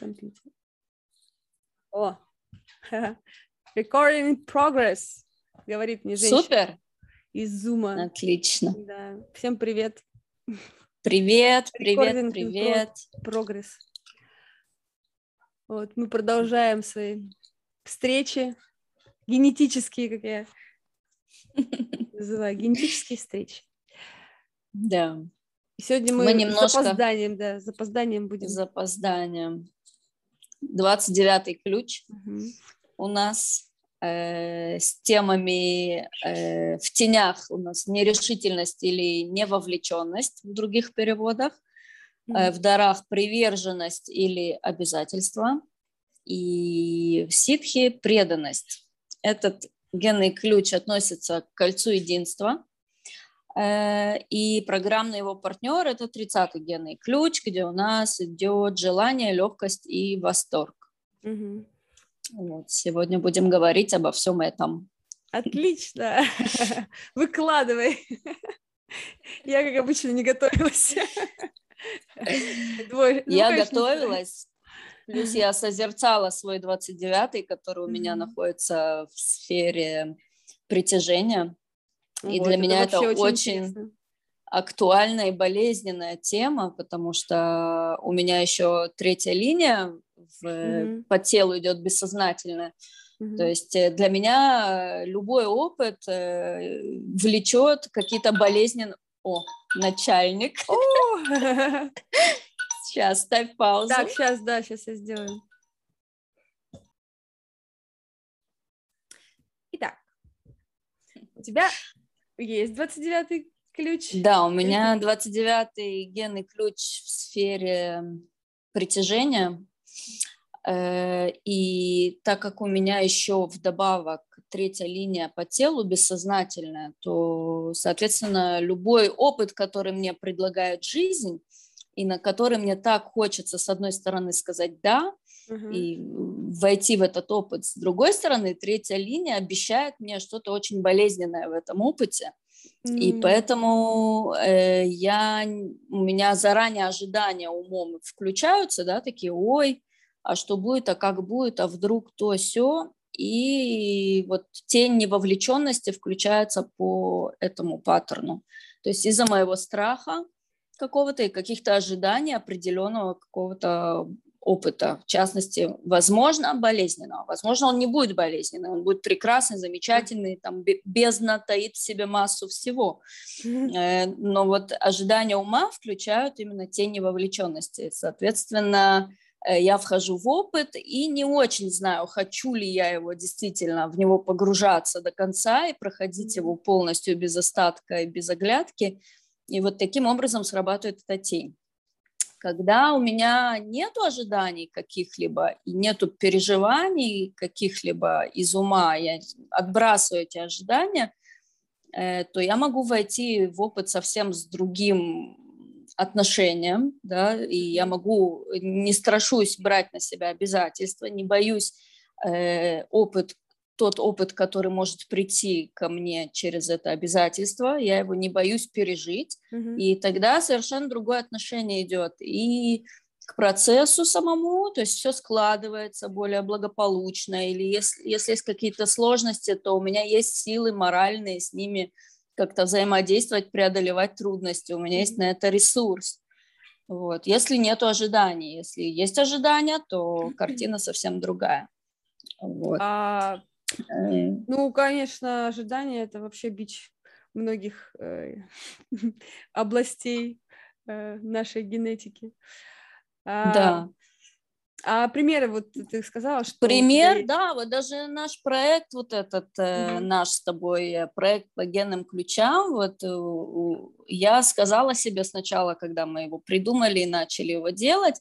компьютер. О, recording in progress, говорит мне женщина. Супер. Из Зума. Отлично. Да. Всем привет. Привет, привет, привет. Прогресс. Вот, мы продолжаем свои встречи, генетические, как я называю, генетические встречи. Да. Сегодня мы, мы немножко... с запозданием, да, с запозданием будем. С запозданием. 29-й ключ угу. у нас э, с темами э, в тенях у нас нерешительность или невовлеченность в других переводах, э, в дарах приверженность или обязательство, и в ситхе преданность. Этот генный ключ относится к кольцу единства, и программный его партнер – это 30-й генный ключ, где у нас идет желание, легкость и восторг. Угу. Вот, сегодня будем говорить обо всем этом. Отлично! Выкладывай. Я, как обычно, не готовилась. Я готовилась, плюс я созерцала свой 29-й, который у меня находится в сфере притяжения. И вот, для это меня это очень, очень актуальная и болезненная тема, потому что у меня еще третья линия в, mm-hmm. по телу идет бессознательная. Mm-hmm. То есть э, для меня любой опыт э, влечет какие-то болезненные... О, начальник. Сейчас, ставь паузу. Так, сейчас, да, сейчас я сделаю. Итак, у тебя есть 29-й ключ? Да, у меня 29-й генный ключ в сфере притяжения. Э, и так как у меня еще вдобавок третья линия по телу бессознательная, то, соответственно, любой опыт, который мне предлагает жизнь, и на который мне так хочется, с одной стороны, сказать «да», uh-huh. и войти в этот опыт. С другой стороны, третья линия обещает мне что-то очень болезненное в этом опыте. Mm. И поэтому э, я, у меня заранее ожидания умом включаются, да, такие, ой, а что будет, а как будет, а вдруг то все, и вот тень невовлеченности включается по этому паттерну. То есть из-за моего страха какого-то и каких-то ожиданий определенного какого-то опыта, в частности, возможно, болезненного. Возможно, он не будет болезненный, он будет прекрасный, замечательный, там бездна таит в себе массу всего. Э, но вот ожидания ума включают именно тени вовлеченности. Соответственно, э, я вхожу в опыт и не очень знаю, хочу ли я его действительно в него погружаться до конца и проходить его полностью без остатка и без оглядки. И вот таким образом срабатывает эта тень когда у меня нет ожиданий каких-либо и нету переживаний каких-либо из ума, я отбрасываю эти ожидания, э, то я могу войти в опыт совсем с другим отношением, да, и я могу, не страшусь брать на себя обязательства, не боюсь э, опыт тот опыт, который может прийти ко мне через это обязательство, я его не боюсь пережить, mm-hmm. и тогда совершенно другое отношение идет и к процессу самому, то есть все складывается более благополучно, или если, если есть какие-то сложности, то у меня есть силы моральные с ними как-то взаимодействовать, преодолевать трудности, у меня mm-hmm. есть на это ресурс. Вот. Если нет ожиданий, если есть ожидания, то картина совсем другая. Вот. А ну, конечно, ожидание это вообще бич многих э, областей э, нашей генетики. А, да. А примеры, вот ты сказала, что... Пример, тебя... да, вот даже наш проект, вот этот э, угу. наш с тобой проект по генным ключам, вот э, я сказала себе сначала, когда мы его придумали и начали его делать,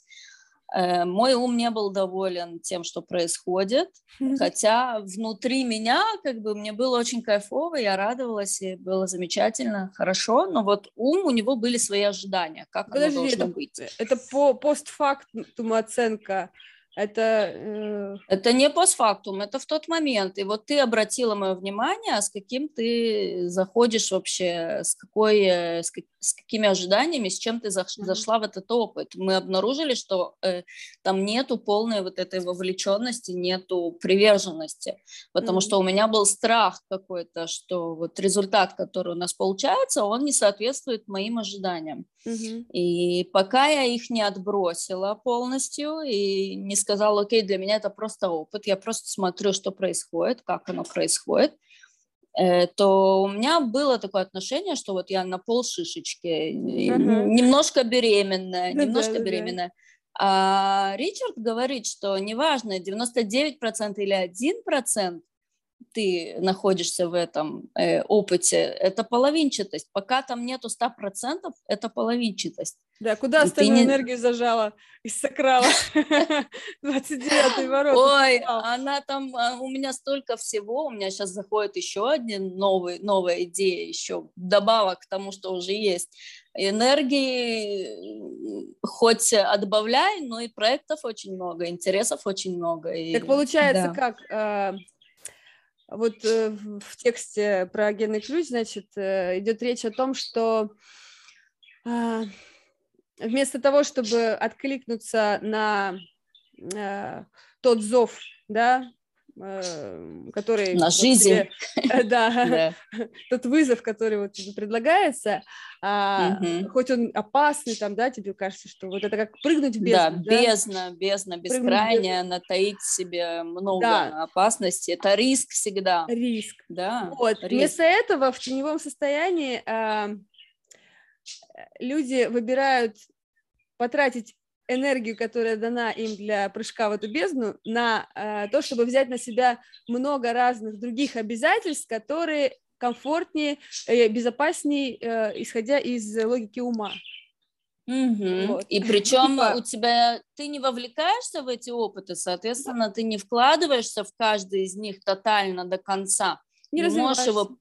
мой ум не был доволен тем, что происходит, хотя внутри меня как бы мне было очень кайфово, я радовалась, и было замечательно, хорошо, но вот ум, у него были свои ожидания, как Подожди, оно должно это, быть. Это по постфактум оценка Это... Э... Это не постфактум, это в тот момент. И вот ты обратила мое внимание, с каким ты заходишь вообще, с, какой, э, с, как, с какими ожиданиями, с чем ты заш, mm-hmm. зашла в этот опыт. Мы обнаружили, что э, там нету полной вот этой вовлеченности, нету приверженности, потому mm-hmm. что у меня был страх какой-то, что вот результат, который у нас получается, он не соответствует моим ожиданиям. Mm-hmm. И пока я их не отбросила полностью и не сказала, окей, для меня это просто опыт, я просто смотрю, что происходит, как оно происходит, э, то у меня было такое отношение, что вот я на пол шишечки, uh-huh. немножко беременная, ну, немножко да, беременная. Да. А Ричард говорит, что неважно, 99% или 1%, ты находишься в этом э, опыте, это половинчатость. Пока там нету 100%, это половинчатость. Да, куда остальную не... энергию зажала из сакрала? 29-й ворот. Ой, она там, а, у меня столько всего, у меня сейчас заходит еще один новый, новая идея, еще добавок к тому, что уже есть. Энергии хоть отбавляй, но и проектов очень много, интересов очень много. И... Так получается, как а, вот э, в тексте про генный ключ, значит, э, идет речь о том, что а, вместо того, чтобы откликнуться на э, тот зов, да, который... На жизнь. Тебе, э, да, тот вызов, который вот тебе предлагается, а, хоть он опасный, там, да, тебе кажется, что вот это как прыгнуть в бездну. Да, бездна, бездна, бескрайняя, натаить себе много да. опасностей. Это риск всегда. Риск. Да. Вот. Риск. Вместо этого в теневом состоянии а, люди выбирают потратить энергию, которая дана им для прыжка в эту бездну, на э, то, чтобы взять на себя много разных других обязательств, которые комфортнее, э, безопаснее, э, исходя из логики ума. Угу. Вот. И причем типа... у тебя ты не вовлекаешься в эти опыты, соответственно, ты не вкладываешься в каждый из них тотально до конца. Не, можешь его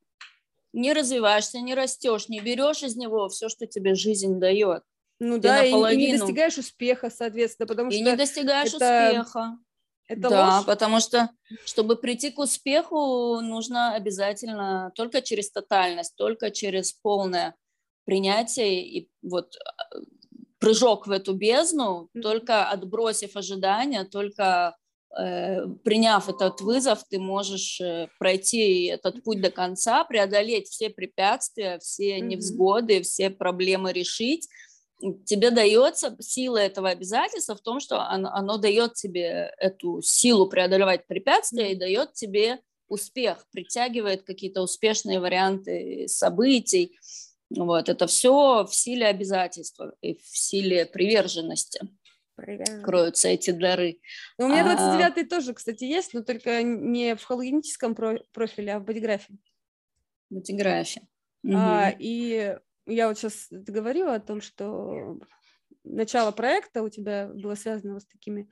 не развиваешься, не растешь, не берешь из него все, что тебе жизнь дает. Ну Ты да, и, и не достигаешь успеха, соответственно, потому и что... И не достигаешь это... успеха. Это да, ложь? потому что, чтобы прийти к успеху, нужно обязательно только через тотальность, только через полное принятие и вот а, прыжок в эту бездну, mm-hmm. только отбросив ожидания, только э, приняв этот вызов, ты можешь э, пройти этот путь до конца, преодолеть все препятствия, все mm-hmm. невзгоды, все проблемы решить тебе дается сила этого обязательства в том, что оно, оно дает тебе эту силу преодолевать препятствия и дает тебе успех, притягивает какие-то успешные варианты событий. Вот, это все в силе обязательства и в силе приверженности. Приверженность. кроются эти дары. Ну, у меня 29-й а... тоже, кстати, есть, но только не в хологеническом профиле, а в бодиграфе. Бодиграфе. А, и я вот сейчас говорила о том, что начало проекта у тебя было связано с такими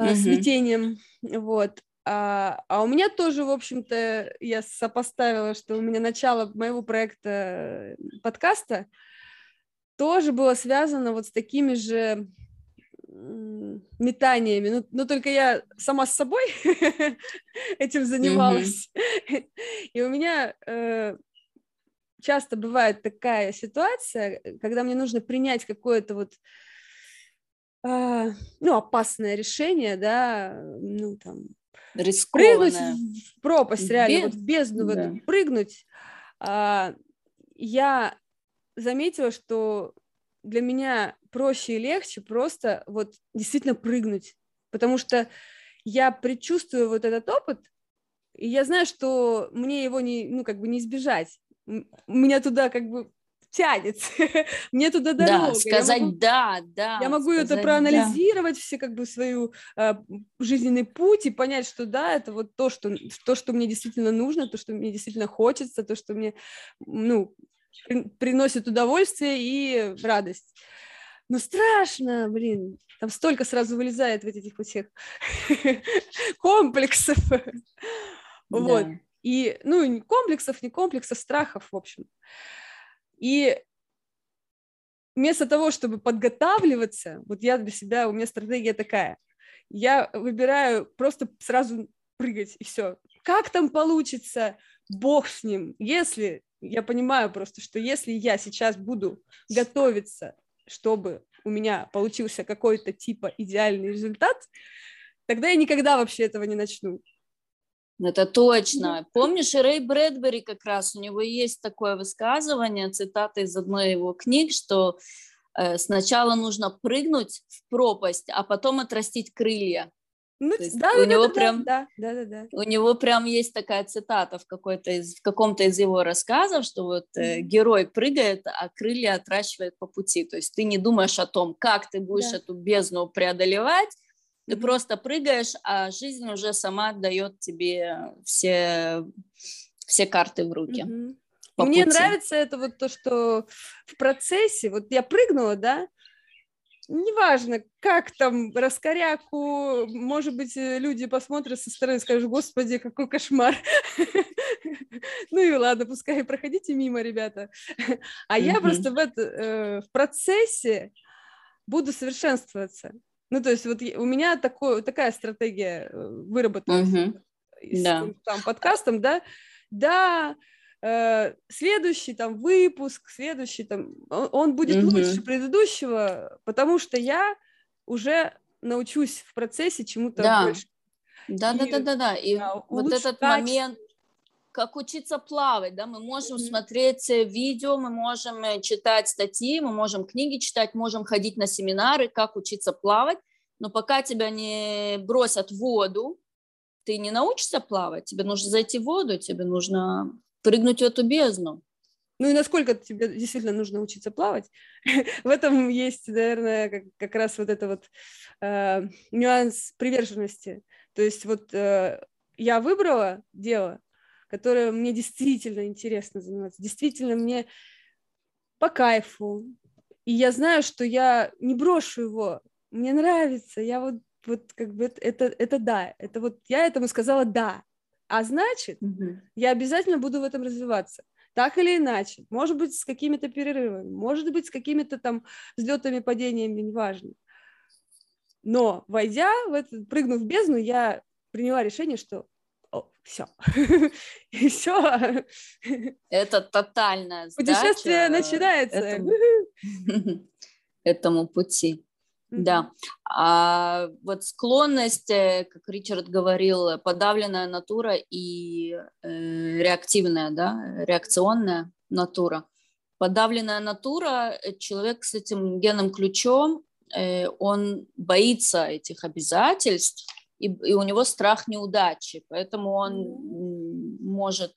mm-hmm. смятением, вот. А, а у меня тоже, в общем-то, я сопоставила, что у меня начало моего проекта подкаста тоже было связано вот с такими же метаниями, ну, но только я сама с собой этим занималась, mm-hmm. и у меня э, часто бывает такая ситуация, э, когда мне нужно принять какое-то вот э, ну, опасное решение, да, ну, там, прыгнуть в пропасть, реально, Без... вот в бездну да. в эту прыгнуть. А, я заметила, что для меня проще и легче просто вот действительно прыгнуть, потому что я предчувствую вот этот опыт, и я знаю, что мне его не, ну, как бы не избежать меня туда как бы тянет, мне туда дорога. Да, сказать я могу, да, да. Я могу это проанализировать, да. все как бы свою э, жизненный путь и понять, что да, это вот то что, то, что мне действительно нужно, то, что мне действительно хочется, то, что мне, ну, приносит удовольствие и радость. Но страшно, блин, там столько сразу вылезает в этих вот всех комплексов. Вот. И, ну, ни комплексов, не комплексов, страхов, в общем. И вместо того, чтобы подготавливаться, вот я для себя, у меня стратегия такая, я выбираю просто сразу прыгать, и все. Как там получится, бог с ним. Если, я понимаю просто, что если я сейчас буду готовиться, чтобы у меня получился какой-то типа идеальный результат, тогда я никогда вообще этого не начну. Это точно. Помнишь, Рэй Брэдбери как раз, у него есть такое высказывание, цитата из одной его книг, что э, сначала нужно прыгнуть в пропасть, а потом отрастить крылья. Ну, да, у да, него да, прям, да, да, да, да. У него прям есть такая цитата в какой-то из в каком-то из его рассказов, что вот э, герой прыгает, а крылья отращивает по пути. То есть ты не думаешь о том, как ты будешь да. эту бездну преодолевать, ты mm-hmm. просто прыгаешь, а жизнь уже сама дает тебе все, все карты в руки. Mm-hmm. Мне пути. нравится это вот то, что в процессе, вот я прыгнула, да, неважно, как там раскоряку, может быть, люди посмотрят со стороны и скажут, господи, какой кошмар. Ну и ладно, пускай проходите мимо, ребята. А я просто в, э, в процессе буду совершенствоваться. Ну, то есть вот у меня такой, такая стратегия э, выработалась uh-huh. с да. там, подкастом, да, да, э, следующий там выпуск, следующий там, он, он будет uh-huh. лучше предыдущего, потому что я уже научусь в процессе чему-то да. больше. Да, и, да, да, да, да. И да, вот этот качество. момент, как учиться плавать, да, мы можем mm-hmm. смотреть видео, мы можем э, читать статьи, мы можем книги читать, можем ходить на семинары, как учиться плавать, но пока тебя не бросят в воду, ты не научишься плавать, тебе нужно зайти в воду, тебе нужно прыгнуть в эту бездну. Ну и насколько тебе действительно нужно учиться плавать? в этом есть, наверное, как, как раз вот это вот э, нюанс приверженности. То есть вот э, я выбрала дело, которое мне действительно интересно заниматься, действительно мне по кайфу. И я знаю, что я не брошу его, мне нравится, я вот, вот как бы это, это да, это вот я этому сказала да, а значит, угу. я обязательно буду в этом развиваться. Так или иначе, может быть, с какими-то перерывами, может быть, с какими-то там взлетами, падениями, неважно. Но, войдя в это, прыгнув в бездну, я приняла решение, что все. И все. Это тотальная Путешествие начинается. Этому, этому пути. Да. А вот склонность, э, как Ричард говорил, подавленная натура и э, реактивная, да, реакционная натура. Подавленная натура, э, человек с этим генным ключом, он боится этих обязательств, и, и у него страх неудачи, поэтому он может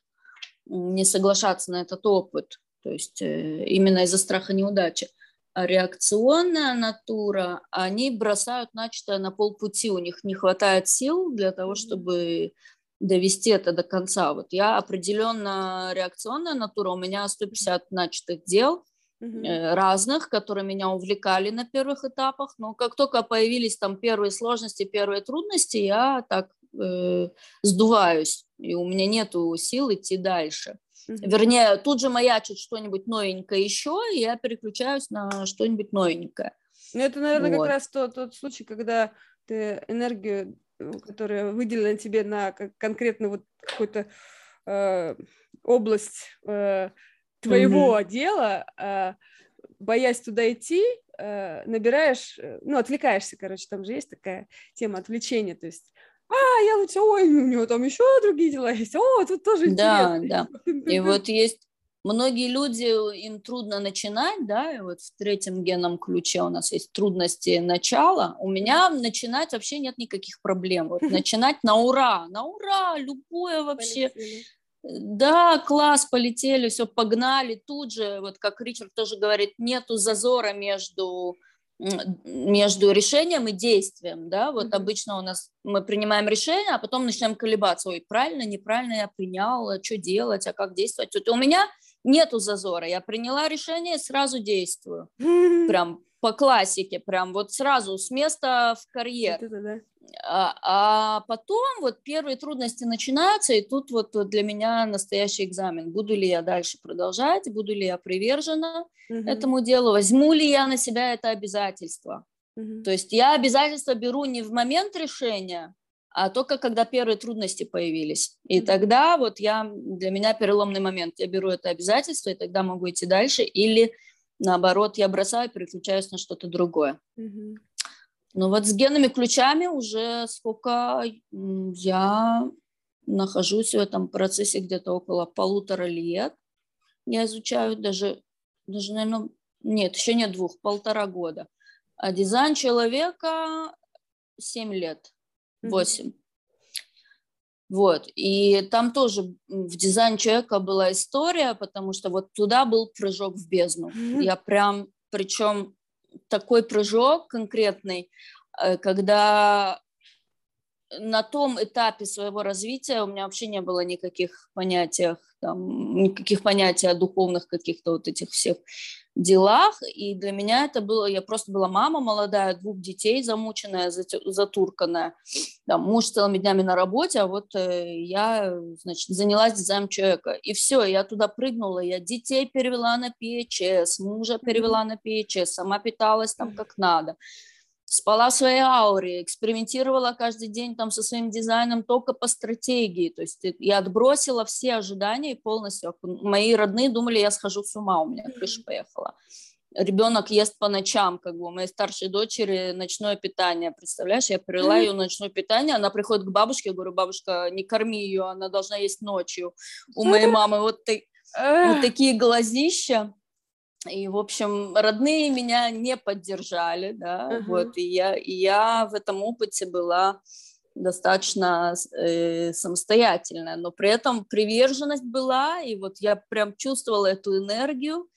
не соглашаться на этот опыт, то есть э, именно из-за страха неудачи. А реакционная натура, они бросают начатое на полпути, у них не хватает сил для того, чтобы довести это до конца. Вот я определенно реакционная натура, у меня 150 начатых дел, mm разных, которые меня увлекали на первых этапах, но как только появились там первые сложности, первые трудности, я так э, сдуваюсь, и у меня нет сил идти дальше. Вернее, тут же маячит что-нибудь новенькое еще, и я переключаюсь на что-нибудь новенькое. Ну, это, наверное, вот. как раз тот, тот случай, когда ты энергию, э, которая выделена тебе на конкретно вот какую-то э, область э, твоего mm-hmm. дела, э, боясь туда идти, э, набираешь, э, ну, отвлекаешься, короче, там же есть такая тема отвлечения, то есть а, я лучше, ой, у него там еще другие дела есть, о, тут тоже интересно. Да, да. И вот есть многие люди, им трудно начинать, да, и вот в третьем генном ключе у нас есть трудности начала. У меня начинать вообще нет никаких проблем. Вот начинать на ура, на ура, любое вообще. Полетели. Да, класс, полетели, все, погнали. Тут же, вот как Ричард тоже говорит, нету зазора между между решением и действием, да, вот mm-hmm. обычно у нас мы принимаем решение, а потом начинаем колебаться, ой, правильно, неправильно я принял, а что делать, а как действовать. Вот у меня нету зазора, я приняла решение и сразу действую, mm-hmm. прям по классике, прям вот сразу с места в карьер. Это, да. А, а потом вот первые трудности начинаются, и тут вот для меня настоящий экзамен. Буду ли я дальше продолжать, буду ли я привержена угу. этому делу, возьму ли я на себя это обязательство. Угу. То есть я обязательства беру не в момент решения, а только когда первые трудности появились. И mm тогда вот я, для меня переломный момент. Я беру это обязательство, и тогда могу идти дальше. Или наоборот, я бросаю, переключаюсь на что-то другое. mm Ну вот с генными ключами уже сколько я нахожусь в этом процессе где-то около полутора лет. Я изучаю даже, даже, наверное, нет, еще нет двух, полтора года. А дизайн человека семь лет, восемь. Вот, и там тоже в дизайн человека была история, потому что вот туда был прыжок в бездну. Mm-hmm. Я прям, причем такой прыжок конкретный, э, когда на том этапе своего развития у меня вообще не было никаких понятий, там, никаких понятий о духовных каких-то вот этих всех делах, и для меня это было, я просто была мама молодая, двух детей, замученная, затурканная, там, муж целыми днями на работе, а вот э, я, значит, занялась дизайном человека, и все, я туда прыгнула, я детей перевела на PHS, мужа перевела на PHS, сама питалась там как надо, спала в своей ауре, экспериментировала каждый день там со своим дизайном только по стратегии. То есть я отбросила все ожидания полностью. Мои родные думали, я схожу с ума, у меня крыша поехала. Ребенок ест по ночам, как бы у моей старшей дочери ночное питание, представляешь? Я привела ее ночное питание, она приходит к бабушке, я говорю, бабушка, не корми ее, она должна есть ночью. У моей мамы вот, вот такие глазища. И, в общем, родные меня не поддержали, да, uh-huh. вот, и я, и я в этом опыте была достаточно э, самостоятельная, но при этом приверженность была, и вот я прям чувствовала эту энергию,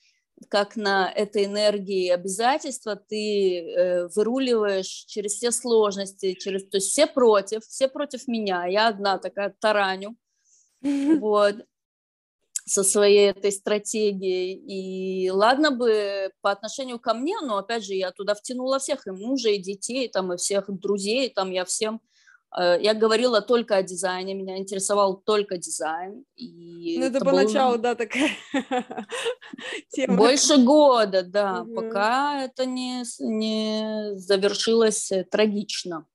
как на этой энергии обязательства ты э, выруливаешь через все сложности, через, то есть все против, все против меня, я одна такая тараню, вот, со своей этой стратегией. И ладно бы по отношению ко мне, но опять же я туда втянула всех, и мужа, и детей, там, и всех друзей, там я всем э, я говорила только о дизайне, меня интересовал только дизайн. И ну, это, это поначалу, был... да, такая тема. Больше года, да, угу. пока это не, не завершилось э, трагично.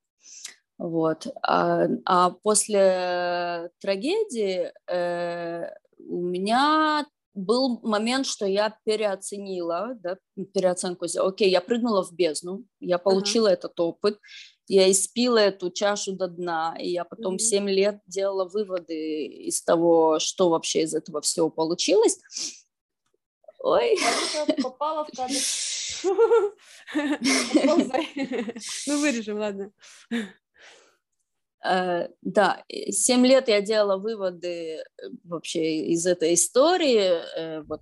Вот. А, а после трагедии э, у меня был момент, что я переоценила, да, переоценку сделала. Окей, я прыгнула в бездну, я получила uh-huh. этот опыт, я испила эту чашу до дна, и я потом mm-hmm. 7 лет делала выводы из того, что вообще из этого всего получилось. Ой. Попала в кадр. Ну, вырежем, ладно. Э, да, семь лет я делала выводы э, вообще из этой истории, э, вот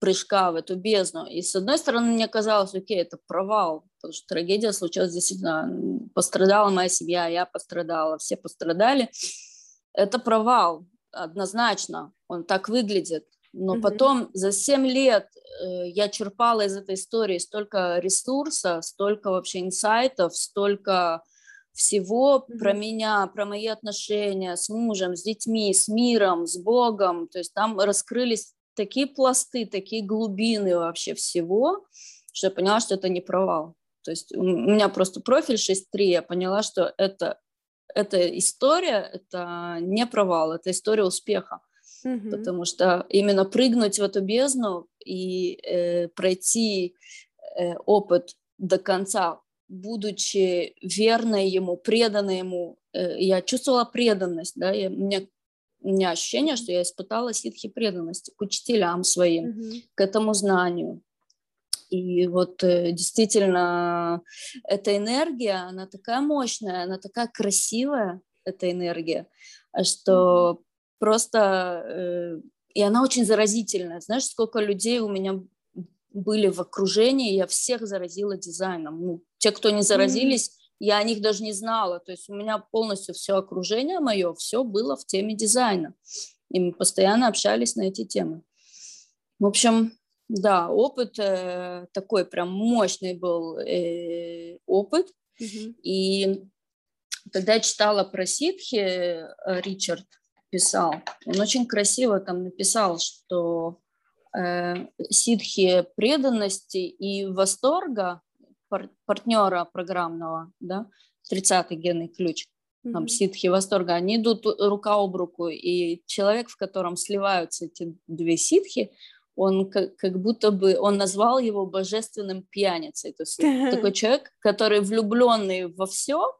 прыжка в эту бездну. И с одной стороны мне казалось, окей, это провал, потому что трагедия случилась действительно, пострадала моя семья, я пострадала, все пострадали. Это провал, однозначно, он так выглядит. Но mm-hmm. потом за семь лет э, я черпала из этой истории столько ресурса, столько вообще инсайтов, столько всего mm-hmm. про меня, про мои отношения с мужем, с детьми, с миром, с Богом. То есть там раскрылись такие пласты, такие глубины вообще всего, что я поняла, что это не провал. То есть у меня просто профиль 6.3, я поняла, что это, это история, это не провал, это история успеха. Mm-hmm. Потому что именно прыгнуть в эту бездну и э, пройти э, опыт до конца, будучи верной ему, преданной ему, э, я чувствовала преданность, да, я, у, меня, у меня ощущение, что я испытала ситхи преданности к учителям своим, mm-hmm. к этому знанию. И вот э, действительно эта энергия, она такая мощная, она такая красивая, эта энергия, что mm-hmm. просто... Э, и она очень заразительная. Знаешь, сколько людей у меня были в окружении, я всех заразила дизайном. Ну, те, кто не заразились, mm-hmm. я о них даже не знала. То есть у меня полностью все окружение мое, все было в теме дизайна. И мы постоянно общались на эти темы. В общем, да, опыт э, такой прям мощный был э, опыт. Mm-hmm. И когда я читала про ситхи, э, Ричард писал, он очень красиво там написал, что ситхи преданности и восторга пар, партнера программного, да, 30-й генный ключ, там, ситхи восторга, они идут рука об руку, и человек, в котором сливаются эти две ситхи, он как, как будто бы, он назвал его божественным пьяницей, то есть такой человек, который влюбленный во все,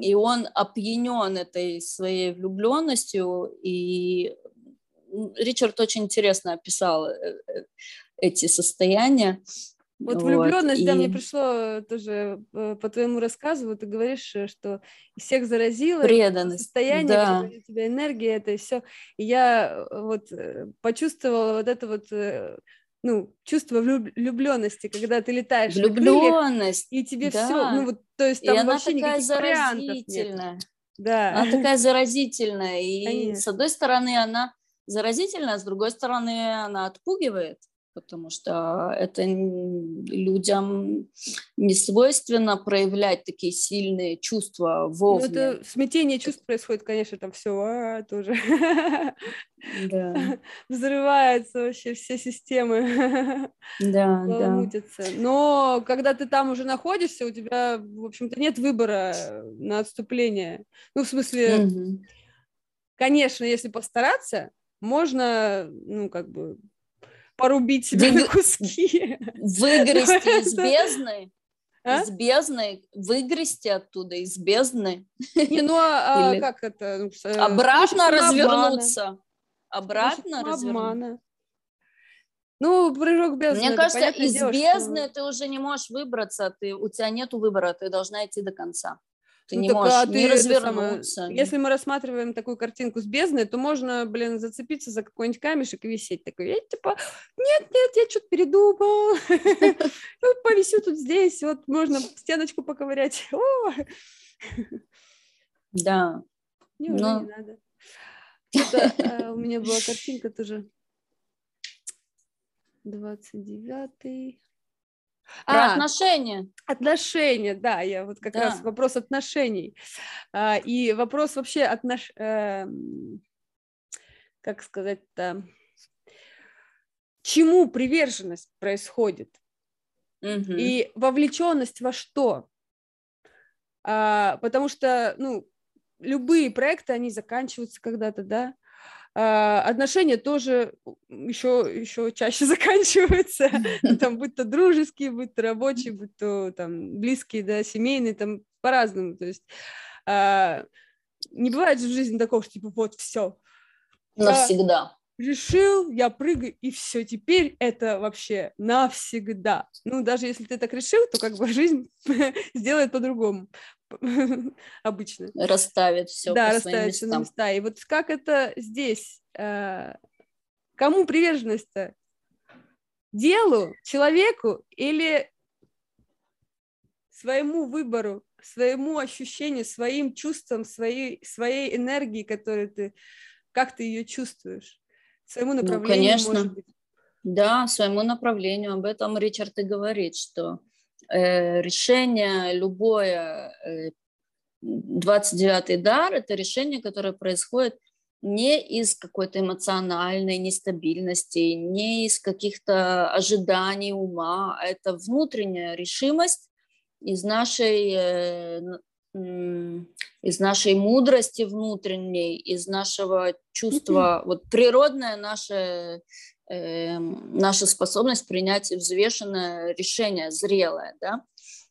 и он опьянен этой своей влюбленностью, и Ричард очень интересно описал э, э, эти состояния. Вот, вот влюбленность, и... да, мне пришло тоже э, по твоему рассказу, вот ты говоришь, что всех заразило преданность, состояние, да. у тебя энергия, это и все. И я вот почувствовала вот это вот ну, чувство влюбленности, когда ты летаешь влюбленность, и тебе да. все, ну вот, то есть там и вообще она такая заразительная. Нет. Да. Она такая заразительная, и Конечно. с одной стороны она заразительная, а с другой стороны она отпугивает потому что это людям не свойственно проявлять такие сильные чувства вовне. Ну, это смятение чувств происходит, конечно, там все а, тоже да. взрываются вообще все системы. Да, да. Но когда ты там уже находишься, у тебя, в общем-то, нет выбора на отступление. Ну, в смысле, угу. конечно, если постараться, можно, ну, как бы порубить себя Вы... на куски. Выгрести из бездны. А? Из бездны, выгрести оттуда из бездны. Не, ну а, Или... как это? Ну, э, Обратно развернуться. Обратно развернуться. Ну, прыжок бездны. Мне кажется, из дело, бездны что... ты уже не можешь выбраться, ты, у тебя нет выбора, ты должна идти до конца. Ты ну, не так, можешь а не развернуться. Самое, если мы рассматриваем такую картинку с бездной, то можно, блин, зацепиться за какой-нибудь камешек и висеть. Такой, я типа, нет, нет, я что-то передумал. Ну, повисю тут здесь, вот можно стеночку поковырять. Да. Не, уже не надо. А, у меня была картинка тоже. 29 про а, отношения. Отношения, да, я вот как да. раз вопрос отношений. А, и вопрос вообще отнош... Э, как сказать-то, чему приверженность происходит? Угу. И вовлеченность во что? А, потому что, ну, любые проекты, они заканчиваются когда-то, да, отношения тоже еще, еще чаще заканчиваются, там, будь то дружеские, будь то рабочие, будь то там близкие, да, семейные, там по-разному, то есть а, не бывает же в жизни такого, что типа вот все. Навсегда. решил, я прыгаю, и все, теперь это вообще навсегда. Ну, даже если ты так решил, то как бы жизнь сделает по-другому. обычно. Расставит все Да, расставит все на места. И вот как это здесь? Э, кому приверженность-то? Делу, человеку или своему выбору, своему ощущению, своим чувствам, своей, своей энергии, которую ты, как ты ее чувствуешь, своему ну, направлению, ну, конечно. может быть. Да, своему направлению. Об этом Ричард и говорит, что решение любое, 29-й э, дар – это решение, которое происходит не из какой-то эмоциональной нестабильности, не из каких-то ожиданий ума, а это внутренняя решимость из нашей, э, из нашей мудрости внутренней, из нашего чувства, вот природное наше э, наша способность принять взвешенное решение, зрелое, да.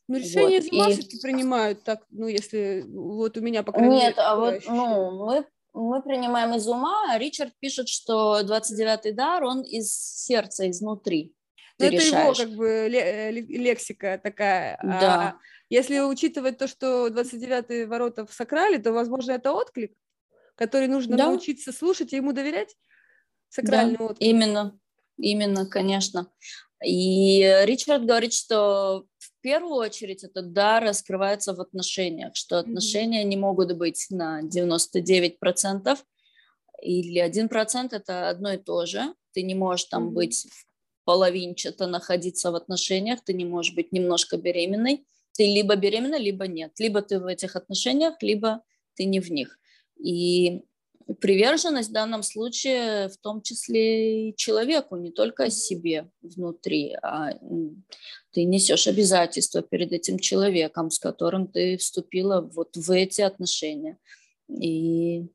Ну, решение вот. из и... принимают так, ну, если вот у меня, по крайней Нет, мере, а вот, ну, мы, мы принимаем из ума, а Ричард пишет, что 29-й дар, он из сердца, изнутри. Ну, это решаешь. его как бы э, лексика такая. А да. А если учитывать то, что 29-й ворота в сакрале, то, возможно, это отклик, который нужно да. научиться слушать и ему доверять сакральный да, отклик. Именно, именно, конечно. И Ричард говорит, что в первую очередь этот дар раскрывается в отношениях, что отношения mm-hmm. не могут быть на 99% или 1% это одно и то же. Ты не можешь там mm-hmm. быть половинчато находиться в отношениях, ты не можешь быть немножко беременной. Ты либо беременна, либо нет. Либо ты в этих отношениях, либо ты не в них. И приверженность в данном случае в том числе и человеку, не только себе внутри, а ты несешь обязательства перед этим человеком, с которым ты вступила вот в эти отношения. И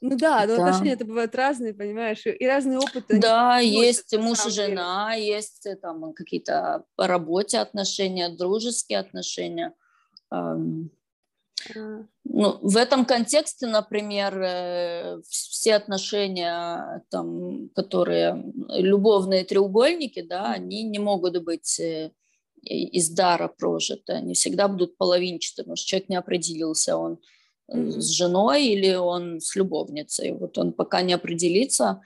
ну да, но да. отношения это бывают разные, понимаешь, и разные опыты. Да, есть муж и жена, деле. есть э, там какие-то по работе отношения, дружеские отношения. А. Ну, в этом контексте, например, э, все отношения, там, которые любовные треугольники, да, они не могут быть э, из дара прожиты, они всегда будут половинчатые, потому что человек не определился, он mm-hmm. с женой или он с любовницей. Вот он пока не определится,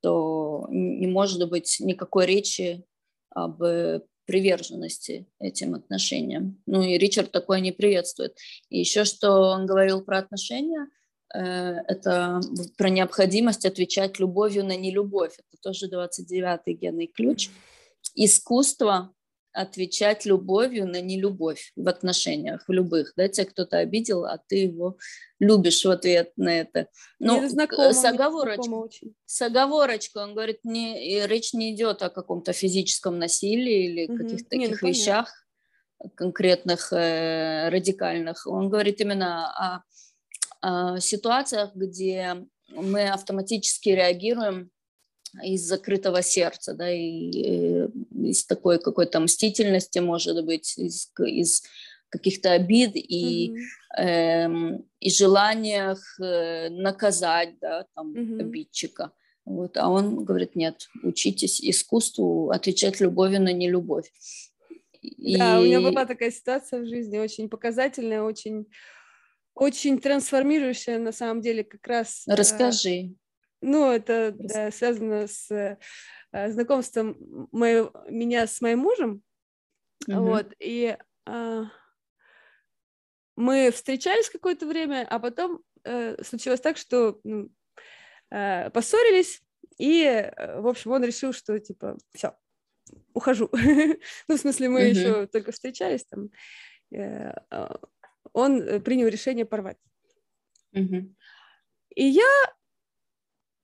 то не может быть никакой речи об приверженности этим отношениям. Ну и Ричард такое не приветствует. И еще что он говорил про отношения, э, это про необходимость отвечать любовью на нелюбовь. Это тоже 29-й генный ключ. Искусство отвечать любовью на нелюбовь в отношениях, в любых, да, тебя кто-то обидел, а ты его любишь в ответ на это. Ну, знакомо, с, оговорочкой, с оговорочкой, он говорит, не, речь не идет о каком-то физическом насилии или угу. каких-то ну, таких не, вещах конкретных, э, радикальных. Он говорит именно о, о ситуациях, где мы автоматически реагируем из закрытого сердца, да, и, из такой какой-то мстительности, может быть, из, из каких-то обид и, mm-hmm. э, и желаниях э, наказать, да, там, mm-hmm. обидчика. Вот, а он говорит, нет, учитесь искусству отвечать любовью на нелюбовь. И... Да, у меня была такая ситуация в жизни, очень показательная, очень, очень трансформирующая на самом деле как раз. Э, Расскажи. Ну, это да, связано с э, знакомством моего, меня с моим мужем. Угу. Вот, и э, мы встречались какое-то время, а потом э, случилось так, что ну, э, поссорились, и, э, в общем, он решил, что, типа, все, ухожу. ну, в смысле, мы еще только встречались там. Э, а, он принял решение порвать. И я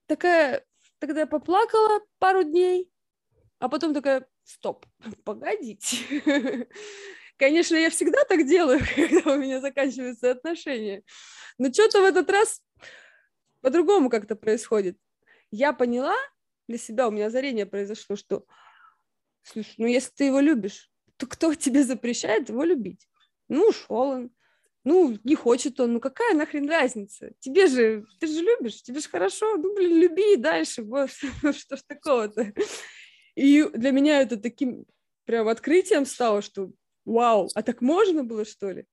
такая тогда поплакала пару дней, а потом такая, стоп, погодите. Конечно, я всегда так делаю, когда у меня заканчиваются отношения. Но что-то в этот раз по-другому как-то происходит. Я поняла для себя, у меня озарение произошло, что, слушай, ну если ты его любишь, то кто тебе запрещает его любить? Ну, ушел он, ну, не хочет он, ну какая нахрен разница? Тебе же, ты же любишь, тебе же хорошо, ну, блин, люби и дальше, вот, что ж такого-то. И для меня это таким прям открытием стало, что вау, а так можно было, что ли?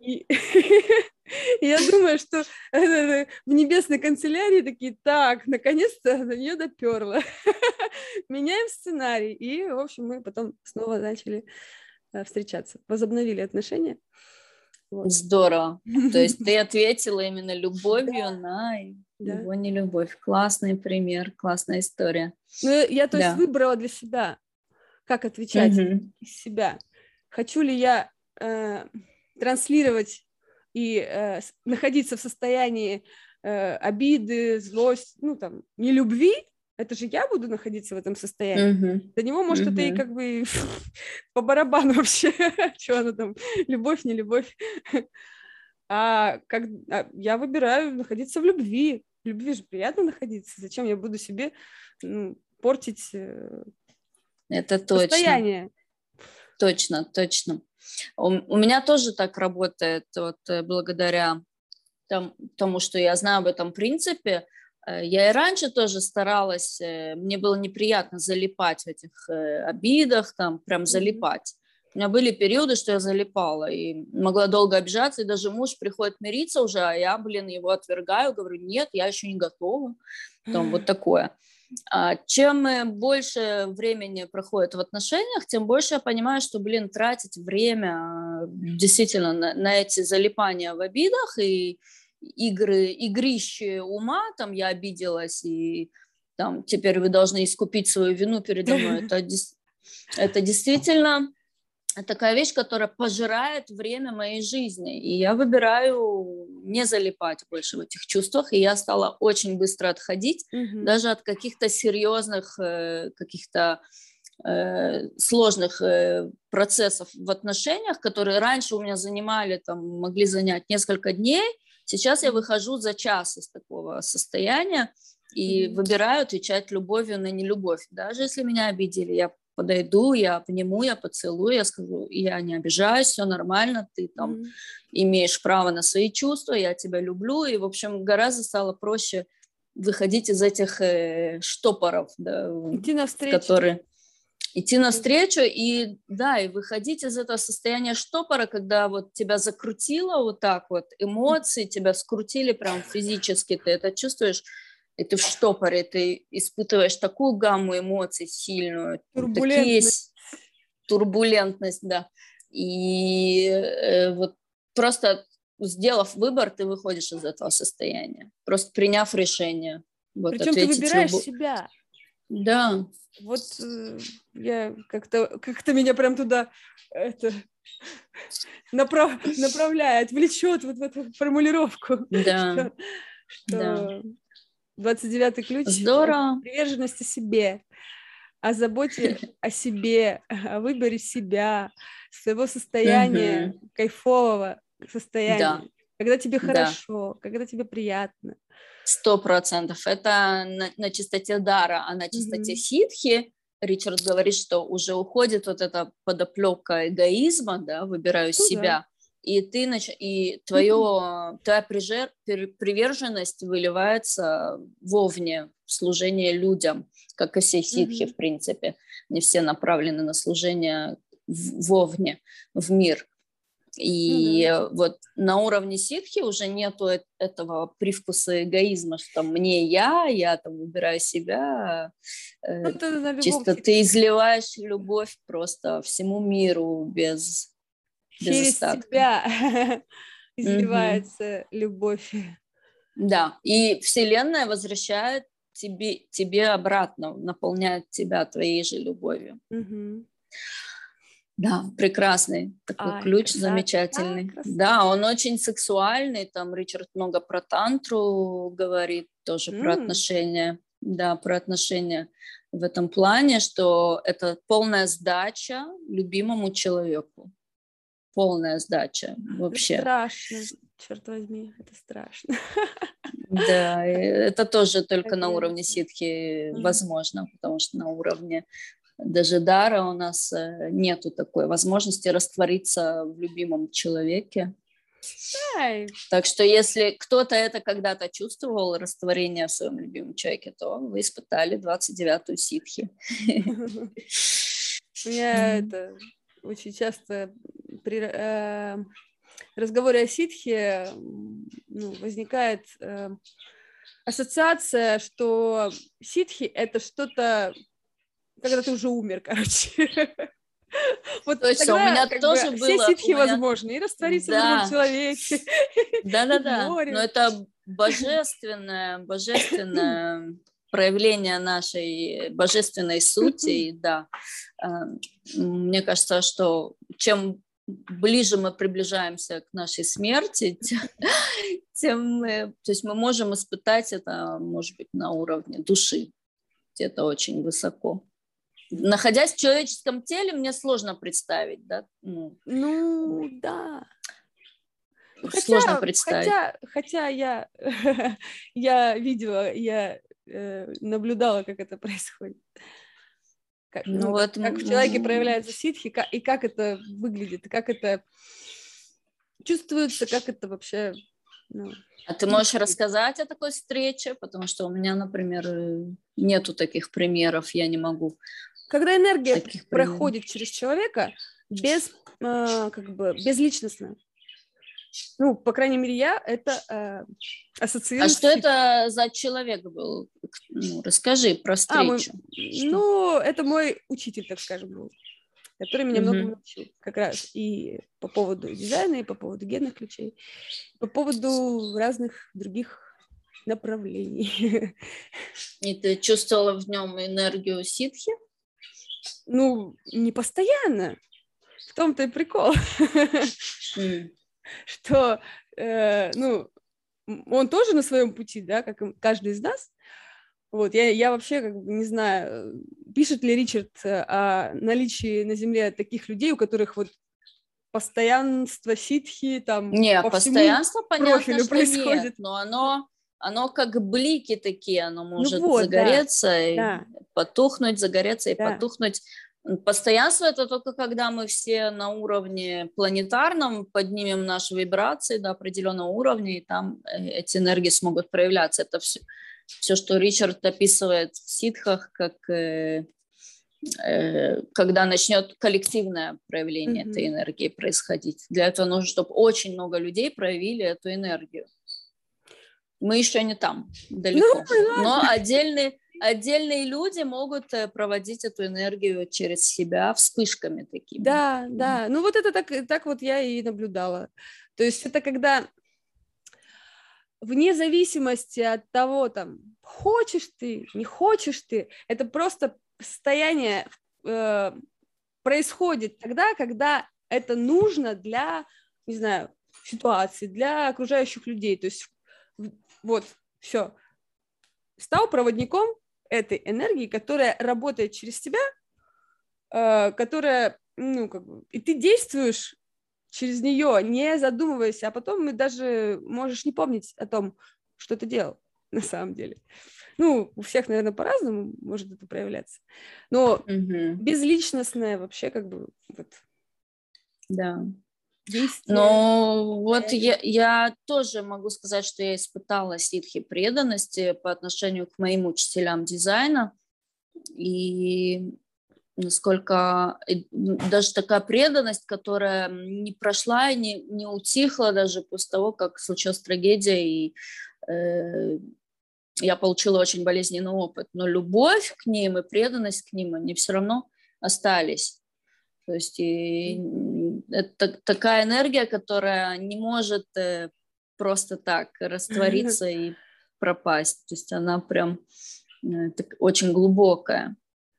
И я думаю, что в небесной канцелярии такие, так, наконец-то на нее доперла. Меняем сценарий. И, в общем, мы потом снова начали э, встречаться, возобновили отношения. Вот. Здорово. То есть ты ответила именно любовью на его нелюбовь. Классный пример, классная история. Ну, я, то есть, выбрала для себя, как отвечать из себя. Хочу ли я э, транслировать и э, находиться в состоянии э, обиды, злость, ну, там, нелюбви, это же я буду находиться в этом состоянии. Uh-huh. До него, может, uh-huh. это и как бы по барабану вообще, что оно там, любовь, не любовь. А как а я выбираю находиться в любви. В любви же приятно находиться. Зачем я буду себе ну, портить э, это точно. состояние? Точно, точно. У, у меня тоже так работает, вот э, благодаря тому, что я знаю об этом принципе, я и раньше тоже старалась, э, мне было неприятно залипать в этих э, обидах, там прям залипать. У меня были периоды, что я залипала и могла долго обижаться, и даже муж приходит мириться уже, а я, блин, его отвергаю, говорю, нет, я еще не готова, там вот такое. А чем больше времени проходит в отношениях, тем больше я понимаю, что, блин, тратить время действительно на, на эти залипания в обидах и игры, игрище ума, там я обиделась, и там теперь вы должны искупить свою вину передо мной. Это, это действительно такая вещь, которая пожирает время моей жизни. И я выбираю не залипать больше в этих чувствах, и я стала очень быстро отходить, mm-hmm. даже от каких-то серьезных, э, каких-то э, сложных э, процессов в отношениях, которые раньше у меня занимали, там, могли занять несколько дней, сейчас я выхожу за час из такого состояния и выбираю отвечать любовью на нелюбовь. Даже если меня обидели, я подойду, я обниму, я поцелую, я скажу, я не обижаюсь, все нормально, ты там mm-hmm. имеешь право на свои чувства, я тебя люблю, и, в общем, гораздо стало проще выходить из этих э, штопоров, да, которые идти навстречу и да и выходить из этого состояния штопора, когда вот тебя закрутило вот так вот эмоции тебя скрутили прям физически, ты это чувствуешь и ты в штопоре, ты испытываешь такую гамму эмоций сильную, турбулентность, такие, турбулентность, да, и э, вот просто сделав выбор, ты выходишь из этого состояния, просто приняв решение. Вот, Причем ты выбираешь любу... себя. Да. Вот э, я как-то как-то меня прям туда это направ... направляет, влечет вот в эту формулировку. Да. Что, что да. 29-й ключ Здорово. приверженности себе, о заботе о себе, о выборе себя, своего состояния, угу. кайфового состояния, да. Когда тебе хорошо, да. когда тебе приятно. Сто процентов. Это на, на чистоте дара, а на чистоте угу. ситхи Ричард говорит, что уже уходит вот эта подоплека эгоизма, да, выбираю ну, себя, да и ты нач... и твое твоя прижер... приверженность выливается вовне в служение людям, как и все ситхи mm-hmm. в принципе, не все направлены на служение вовне в мир. И mm-hmm. вот на уровне ситхи уже нету этого привкуса эгоизма, что мне я, я там выбираю себя. Э, ну, чисто ты изливаешь любовь просто всему миру без через тебя изливается любовь. Да, и Вселенная возвращает тебе, тебе обратно, наполняет тебя твоей же любовью. Да, прекрасный такой Ай, ключ, красота. замечательный. А, да, он очень сексуальный, там Ричард много про тантру говорит, тоже mm. про отношения, да, про отношения в этом плане, что это полная сдача любимому человеку полная сдача вообще. Это страшно, черт возьми, это страшно. Да, это тоже только Конечно. на уровне ситхи возможно, потому что на уровне даже дара у нас э, нету такой возможности раствориться в любимом человеке. Да. Так что если кто-то это когда-то чувствовал, растворение в своем любимом человеке, то вы испытали 29-ю ситхи. У меня это очень часто при э, разговоре о ситхе ну, возникает э, ассоциация, что ситхи — это что-то, когда ты уже умер, короче. Вот Точно, тогда, у меня тоже бы, было. Все ситхи меня... возможны, и раствориться да. в другом человеке. Да-да-да, но это божественное, божественное проявление нашей божественной сути, да. Э, мне кажется, что чем ближе мы приближаемся к нашей смерти, тем, мы, то есть мы можем испытать это, может быть, на уровне души, где-то очень высоко. Находясь в человеческом теле, мне сложно представить, да? Ну, ну да. Сложно хотя, представить. Хотя, хотя я, я видела, я э, наблюдала, как это происходит. Как, ну, ну, вот, как в человеке проявляются ситхи, как, и как это выглядит, как это чувствуется, как это вообще... Ну, а ты можешь рассказать о такой встрече? Потому что у меня, например, нету таких примеров, я не могу. Когда энергия проходит через человека без, э, как бы, безличностно, ну, по крайней мере, я это э, ассоциирую. А что это за человек был? Ну, расскажи про встречу. А, мой, ну, это мой учитель, так скажем, был, который меня mm-hmm. много научил как раз и по поводу дизайна, и по поводу генных ключей, по поводу разных других направлений. И ты чувствовала в нем энергию ситхи? Ну, не постоянно. В том-то и прикол. Mm. что, э, ну, он тоже на своем пути, да, как каждый из нас. Вот, я, я вообще как бы не знаю, пишет ли Ричард э, о наличии на Земле таких людей, у которых вот постоянство ситхи там не по постоянство понятно что происходит. нет но оно оно как блики такие оно ну может ну вот, загореться да, и да. потухнуть загореться и да. потухнуть Постоянство это только когда мы все на уровне планетарном поднимем наши вибрации до определенного уровня, и там э, эти энергии смогут проявляться. Это все, все что Ричард описывает в ситхах, как э, э, когда начнет коллективное проявление mm-hmm. этой энергии происходить. Для этого нужно, чтобы очень много людей проявили эту энергию. Мы еще не там далеко, ну, но отдельные отдельные люди могут э, проводить эту энергию через себя вспышками такими. Да, да. Ну вот это так, так вот я и наблюдала. То есть это когда вне зависимости от того, там, хочешь ты, не хочешь ты, это просто состояние э, происходит тогда, когда это нужно для, не знаю, ситуации, для окружающих людей. То есть вот, все. Стал проводником этой энергии, которая работает через тебя, э, которая, ну, как бы, и ты действуешь через нее, не задумываясь, а потом даже можешь не помнить о том, что ты делал на самом деле. Ну, у всех, наверное, по-разному может это проявляться. Но угу. безличностное вообще как бы вот. Да. Ну, вот я, я тоже могу сказать, что я испытала ситхи преданности по отношению к моим учителям дизайна. И насколько даже такая преданность, которая не прошла и не, не утихла даже после того, как случилась трагедия, и э, я получила очень болезненный опыт. Но любовь к ним и преданность к ним, они все равно остались. То есть и это такая энергия, которая не может э, просто так раствориться и пропасть. То есть она прям э, очень глубокая.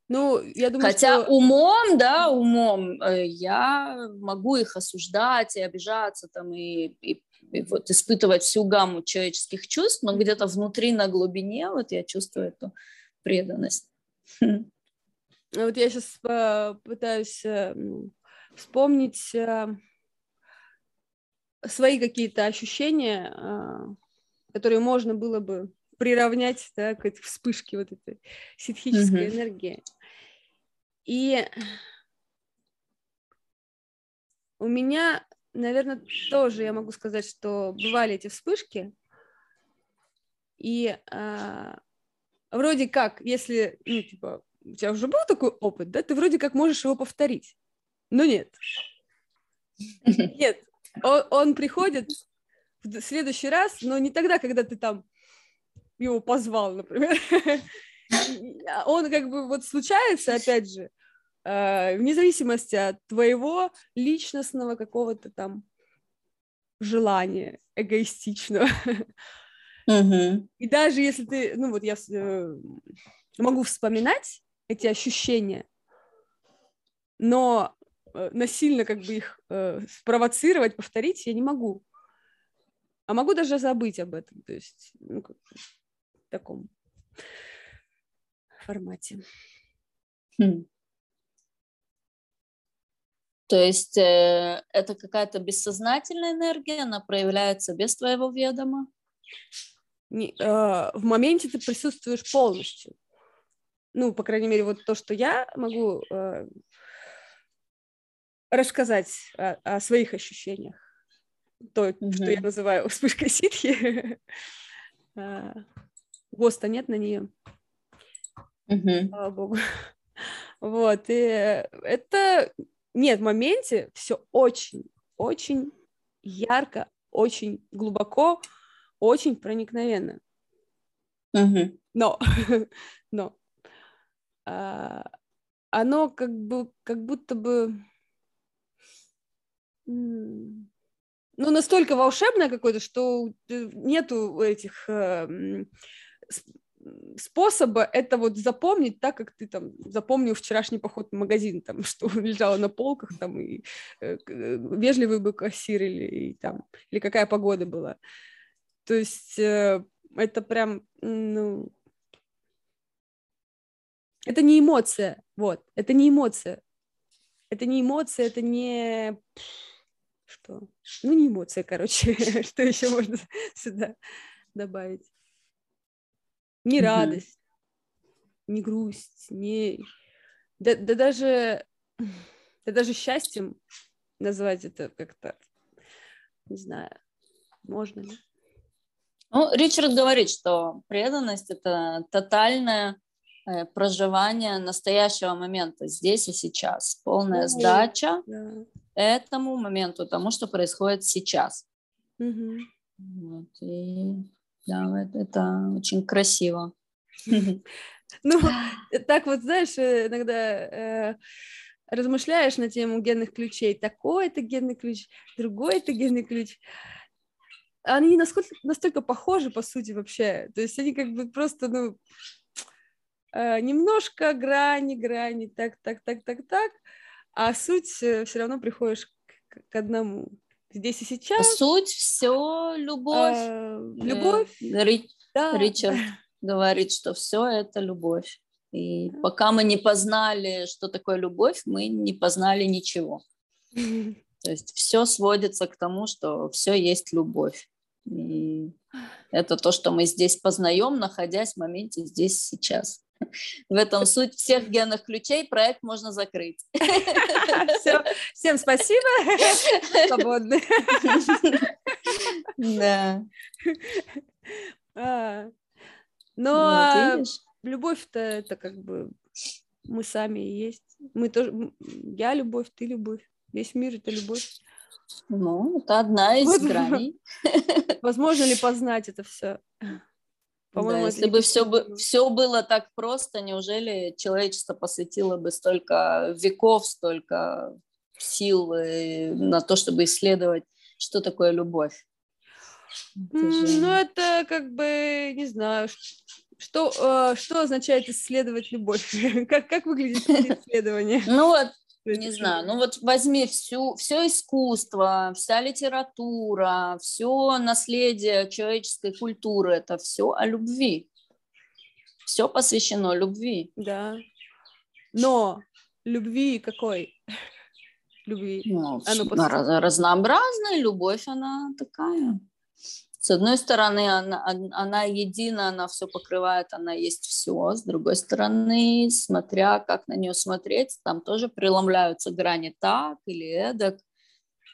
Ну, я думаю, Хотя что... умом, да, умом э, я могу их осуждать и обижаться там и, и, и вот испытывать всю гамму человеческих чувств, но где-то внутри на глубине вот я чувствую эту преданность. Вот я сейчас пытаюсь вспомнить э, свои какие-то ощущения, э, которые можно было бы приравнять да, к этой вспышке вот этой ситхической mm-hmm. энергии. И у меня, наверное, тоже я могу сказать, что бывали эти вспышки, и а, вроде как, если, ну, типа, у тебя уже был такой опыт, да, ты вроде как можешь его повторить. Ну нет. Нет. Он, он приходит в следующий раз, но не тогда, когда ты там его позвал, например. Он как бы вот случается, опять же, э, вне зависимости от твоего личностного какого-то там желания эгоистичного. И даже если ты, ну вот я э, могу вспоминать эти ощущения, но насильно как бы их э, спровоцировать, повторить я не могу. А могу даже забыть об этом, то есть ну, как, в таком формате. Хм. То есть э, это какая-то бессознательная энергия, она проявляется без твоего ведома? Не, э, в моменте ты присутствуешь полностью. Ну, по крайней мере, вот то, что я могу э, рассказать о, о своих ощущениях. То, mm-hmm. что я называю вспышкой ситхи. А, ГОСТа нет на нее. Mm-hmm. Слава богу. Вот, и это... Нет, в моменте все очень, очень ярко, очень глубоко, очень проникновенно. Mm-hmm. Но, но а, оно как бы, как будто бы ну, настолько волшебное какое-то, что нету этих э, способа это вот запомнить так, как ты там запомнил вчерашний поход в магазин, там, что лежало на полках, там, и э, э, вежливый был кассир или, и, там, или какая погода была. То есть э, это прям, ну, это не эмоция, вот, это не эмоция. Это не эмоция, это не... Что? Ну, не эмоция, короче. Что еще можно сюда добавить? Не радость, не грусть, не... Да, да даже... Да даже счастьем назвать это как-то, не знаю, можно ли? Ну, Ричард говорит, что преданность – это тотальное э, проживание настоящего момента здесь и сейчас, полная сдача да. Этому моменту, тому, что происходит сейчас. Угу. Вот, и да, это, это очень красиво. Ну, так вот, знаешь, э, иногда э, размышляешь на тему генных ключей. Такой это генный ключ, другой это генный ключ. Они насколько, настолько похожи, по сути, вообще. То есть они как бы просто, ну, э, немножко грани, грани, так, так, так, так, так, а суть все равно приходишь к, к одному здесь и сейчас. Суть все любовь. А, любовь. Э, да. Ричард говорит, что все это любовь. И пока мы не познали, что такое любовь, мы не познали ничего. То есть все сводится к тому, что все есть любовь. И это то, что мы здесь познаем, находясь в моменте здесь сейчас. В этом суть всех генных ключей. Проект можно закрыть. Все. Всем спасибо. Свободны. Да. А, но вот, любовь-то это как бы мы сами и есть. Мы тоже, я любовь, ты любовь. Весь мир это любовь. Ну, это одна из вот, граней. Возможно ли познать это все? По-моему, да, если бы все, бы все было так просто, неужели человечество посвятило бы столько веков, столько сил на то, чтобы исследовать, что такое любовь? Это же... Ну, это как бы, не знаю, что, э, что означает исследовать любовь? как, как выглядит исследование? Ну вот, не знаю, ну вот возьми всю, все искусство, вся литература, все наследие человеческой культуры, это все о любви. Все посвящено любви. Да. Но любви какой? любви. Ну, она разнообразная любовь, она такая. С одной стороны, она, она едина, она все покрывает, она есть все. С другой стороны, смотря как на нее смотреть, там тоже преломляются грани так или эдак.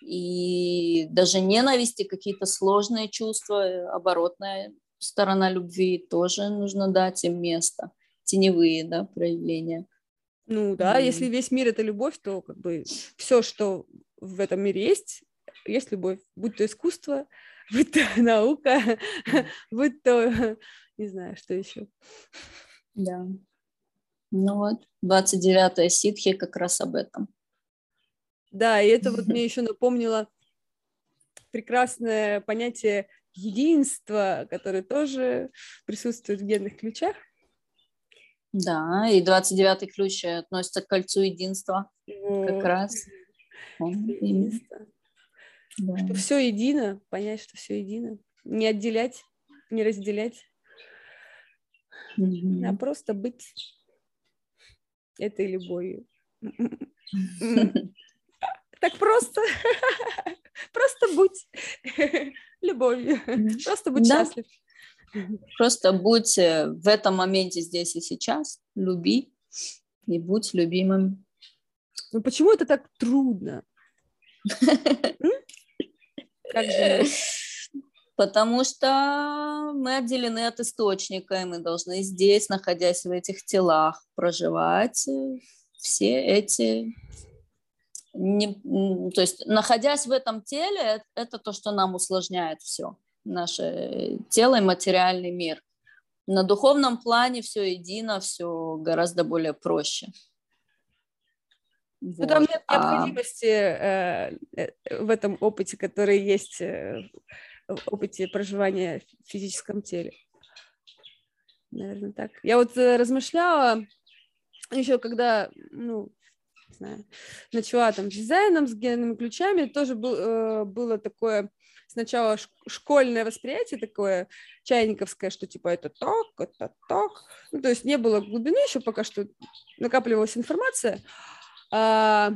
И даже ненависти, какие-то сложные чувства, оборотная сторона любви тоже нужно дать им место. Теневые да, проявления. Ну да, mm. если весь мир это любовь, то как бы все, что в этом мире есть, есть любовь. Будь то искусство, будь то наука, будь то, не знаю, что еще. Да. Ну вот, 29-я ситхи как раз об этом. Да, и это вот мне еще напомнило прекрасное понятие единства, которое тоже присутствует в генных ключах. Да, и 29-й ключ относится к кольцу единства вот. как раз. Единство. Да. Что все едино, понять, что все едино. Не отделять, не разделять, mm-hmm. а просто быть этой любовью. Так просто. Просто будь любовью. Просто будь счастлив. Просто будь э, в этом моменте здесь и сейчас, люби и будь любимым. Ну почему это так трудно? Как Потому что мы отделены от источника, и мы должны здесь, находясь в этих телах, проживать э, все эти... Не, то есть, находясь в этом теле, это то, что нам усложняет все, наше тело и материальный мир. На духовном плане все едино, все гораздо более проще. Вот. Там нет а необходимости э, в этом опыте, который есть э, в опыте проживания в физическом теле. наверное, так. Я вот размышляла еще когда, ну, не знаю, начала там с дизайном, с генными ключами, тоже был, э, было такое сначала школьное восприятие такое чайниковское, что типа это так, это так. Ну, то есть не было глубины еще пока что, накапливалась информация. А,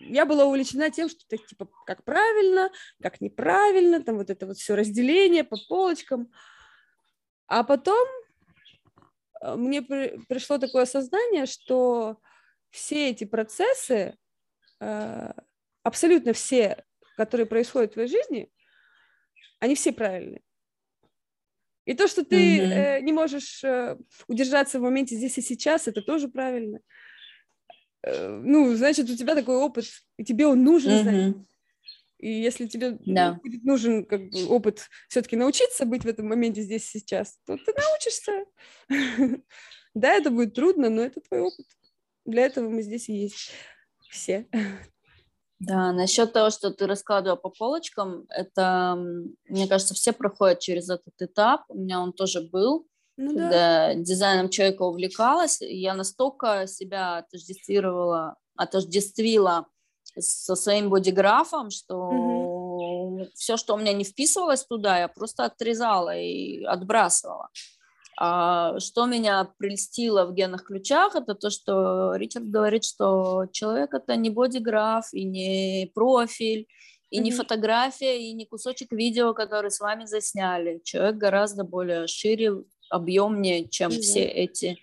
я была увлечена тем, что так, типа, как правильно, как неправильно, там вот это вот все разделение по полочкам. А потом э, мне при, пришло такое осознание, что все эти процессы, э, абсолютно все, которые происходят в твоей жизни, они все правильные. И то, что ты mm-hmm. не можешь удержаться в моменте здесь и сейчас, это тоже правильно. Э, ну, значит, у тебя такой опыт, и тебе он нужен, mm-hmm. И если тебе да. будет нужен как бы, опыт все-таки научиться быть в этом моменте здесь сейчас, то ты научишься. Да, это будет трудно, но это твой опыт. Для этого мы здесь и есть все. Да, насчет того, что ты раскладывала по полочкам, это, мне кажется, все проходят через этот этап. У меня он тоже был, ну, да. дизайном человека увлекалась. Я настолько себя отождествировала, отождествила со своим бодиграфом, что угу. все, что у меня не вписывалось туда, я просто отрезала и отбрасывала. А что меня прельстило в генных ключах, это то, что Ричард говорит, что человек это не бодиграф и не профиль, и mm-hmm. не фотография, и не кусочек видео, который с вами засняли. Человек гораздо более шире, объемнее, чем mm-hmm. все эти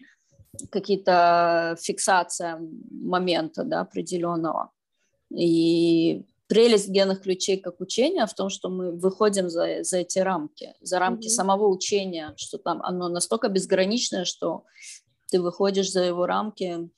какие-то фиксация момента да, определенного. И прелесть генных ключей как учения в том, что мы выходим за, за эти рамки, за рамки mm-hmm. самого учения, что там оно настолько безграничное, что ты выходишь за его рамки,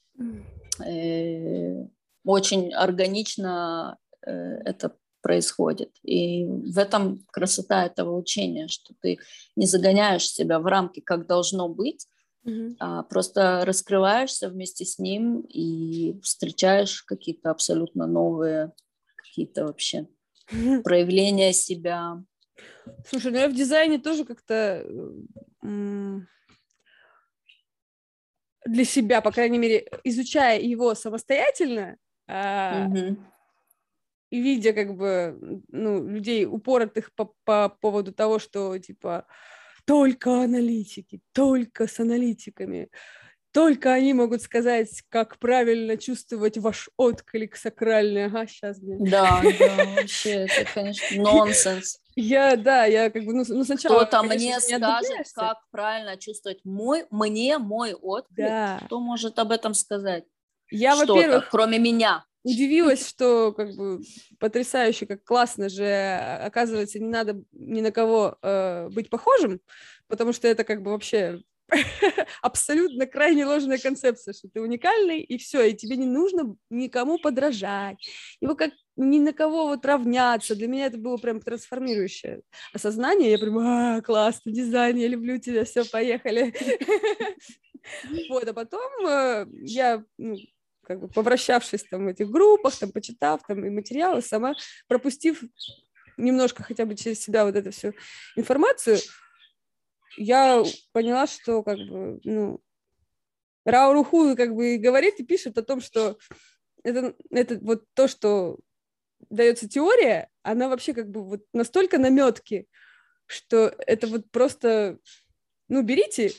э, очень органично э, это происходит. И в этом красота этого учения, что ты не загоняешь себя в рамки, как должно быть, mm-hmm. а просто раскрываешься вместе с ним и встречаешь какие-то абсолютно новые какие-то вообще проявления себя. Слушай, ну я в дизайне тоже как-то для себя, по крайней мере, изучая его самостоятельно, угу. И видя как бы ну, людей упоротых по, по поводу того, что типа только аналитики, только с аналитиками, только они могут сказать, как правильно чувствовать ваш отклик сакральный. Ага, сейчас, блин. Да, да, вообще, это, конечно, нонсенс. Я, да, я как бы, ну, ну сначала... Кто-то мне скажет, как правильно чувствовать мой, мне мой отклик. Да. Кто может об этом сказать? Я, во-первых... Кроме меня. Удивилась, что как бы потрясающе, как классно же, оказывается, не надо ни на кого э, быть похожим, потому что это как бы вообще абсолютно крайне ложная концепция, что ты уникальный, и все, и тебе не нужно никому подражать, его как ни на кого вот равняться. Для меня это было прям трансформирующее осознание. Я прям, а, классно, дизайн, я люблю тебя, все, поехали. Вот, а потом э, я, ну, как бы повращавшись там в этих группах, там, почитав там и материалы, сама пропустив немножко хотя бы через себя вот эту всю информацию, я поняла, что как бы, ну, Рауруху как бы говорит и пишет о том, что это, это вот то, что дается теория, она вообще как бы вот настолько наметки, что это вот просто, ну, берите,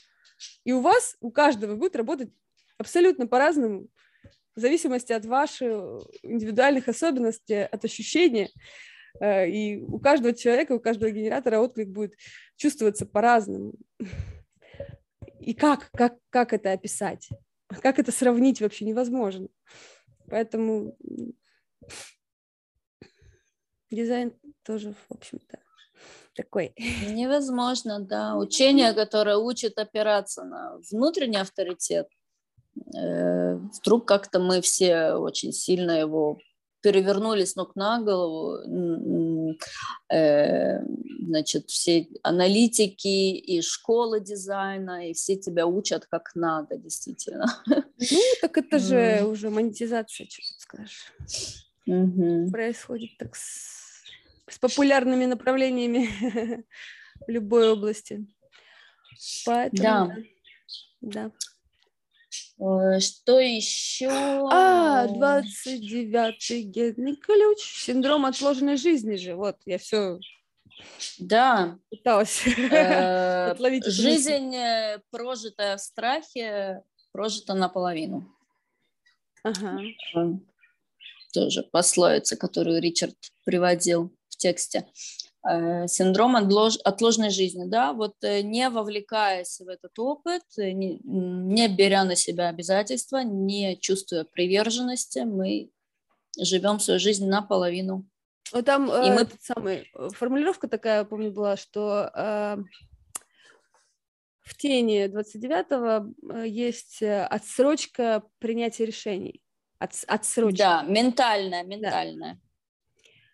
и у вас, у каждого будет работать абсолютно по-разному, в зависимости от ваших индивидуальных особенностей, от ощущения. Э, и у каждого человека, у каждого генератора отклик будет чувствоваться по-разному. И как, как, как это описать? Как это сравнить вообще невозможно. Поэтому дизайн тоже, в общем-то, такой. Невозможно, да. Учение, которое учит опираться на внутренний авторитет, э, вдруг как-то мы все очень сильно его перевернули с ног на голову, э, значит, все аналитики и школы дизайна, и все тебя учат как надо, действительно. Ну, так это же уже монетизация, что тут скажешь. Угу. Происходит так с, с популярными направлениями в любой области. Поэтому, да. Да. Э, что еще? А, 29-й генный ключ. Синдром отложенной жизни же. Вот, я все да. пыталась э, отловить. Жизнь, э, прожитая в страхе, прожита наполовину. Ага. Тоже пословица, которую Ричард приводил в тексте. Э, синдром отлож, отложенной жизни, да, вот э, не вовлекаясь в этот опыт, э, не, не беря на себя обязательства, не чувствуя приверженности, мы живем свою жизнь наполовину. Вот там И мы... этот самый, формулировка такая, помню, была, что э, в тени 29-го есть отсрочка принятия решений. От, отсрочка. Да, ментальная, ментальная. Да.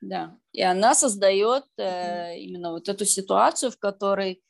Да, и она создает э, именно вот эту ситуацию, в которой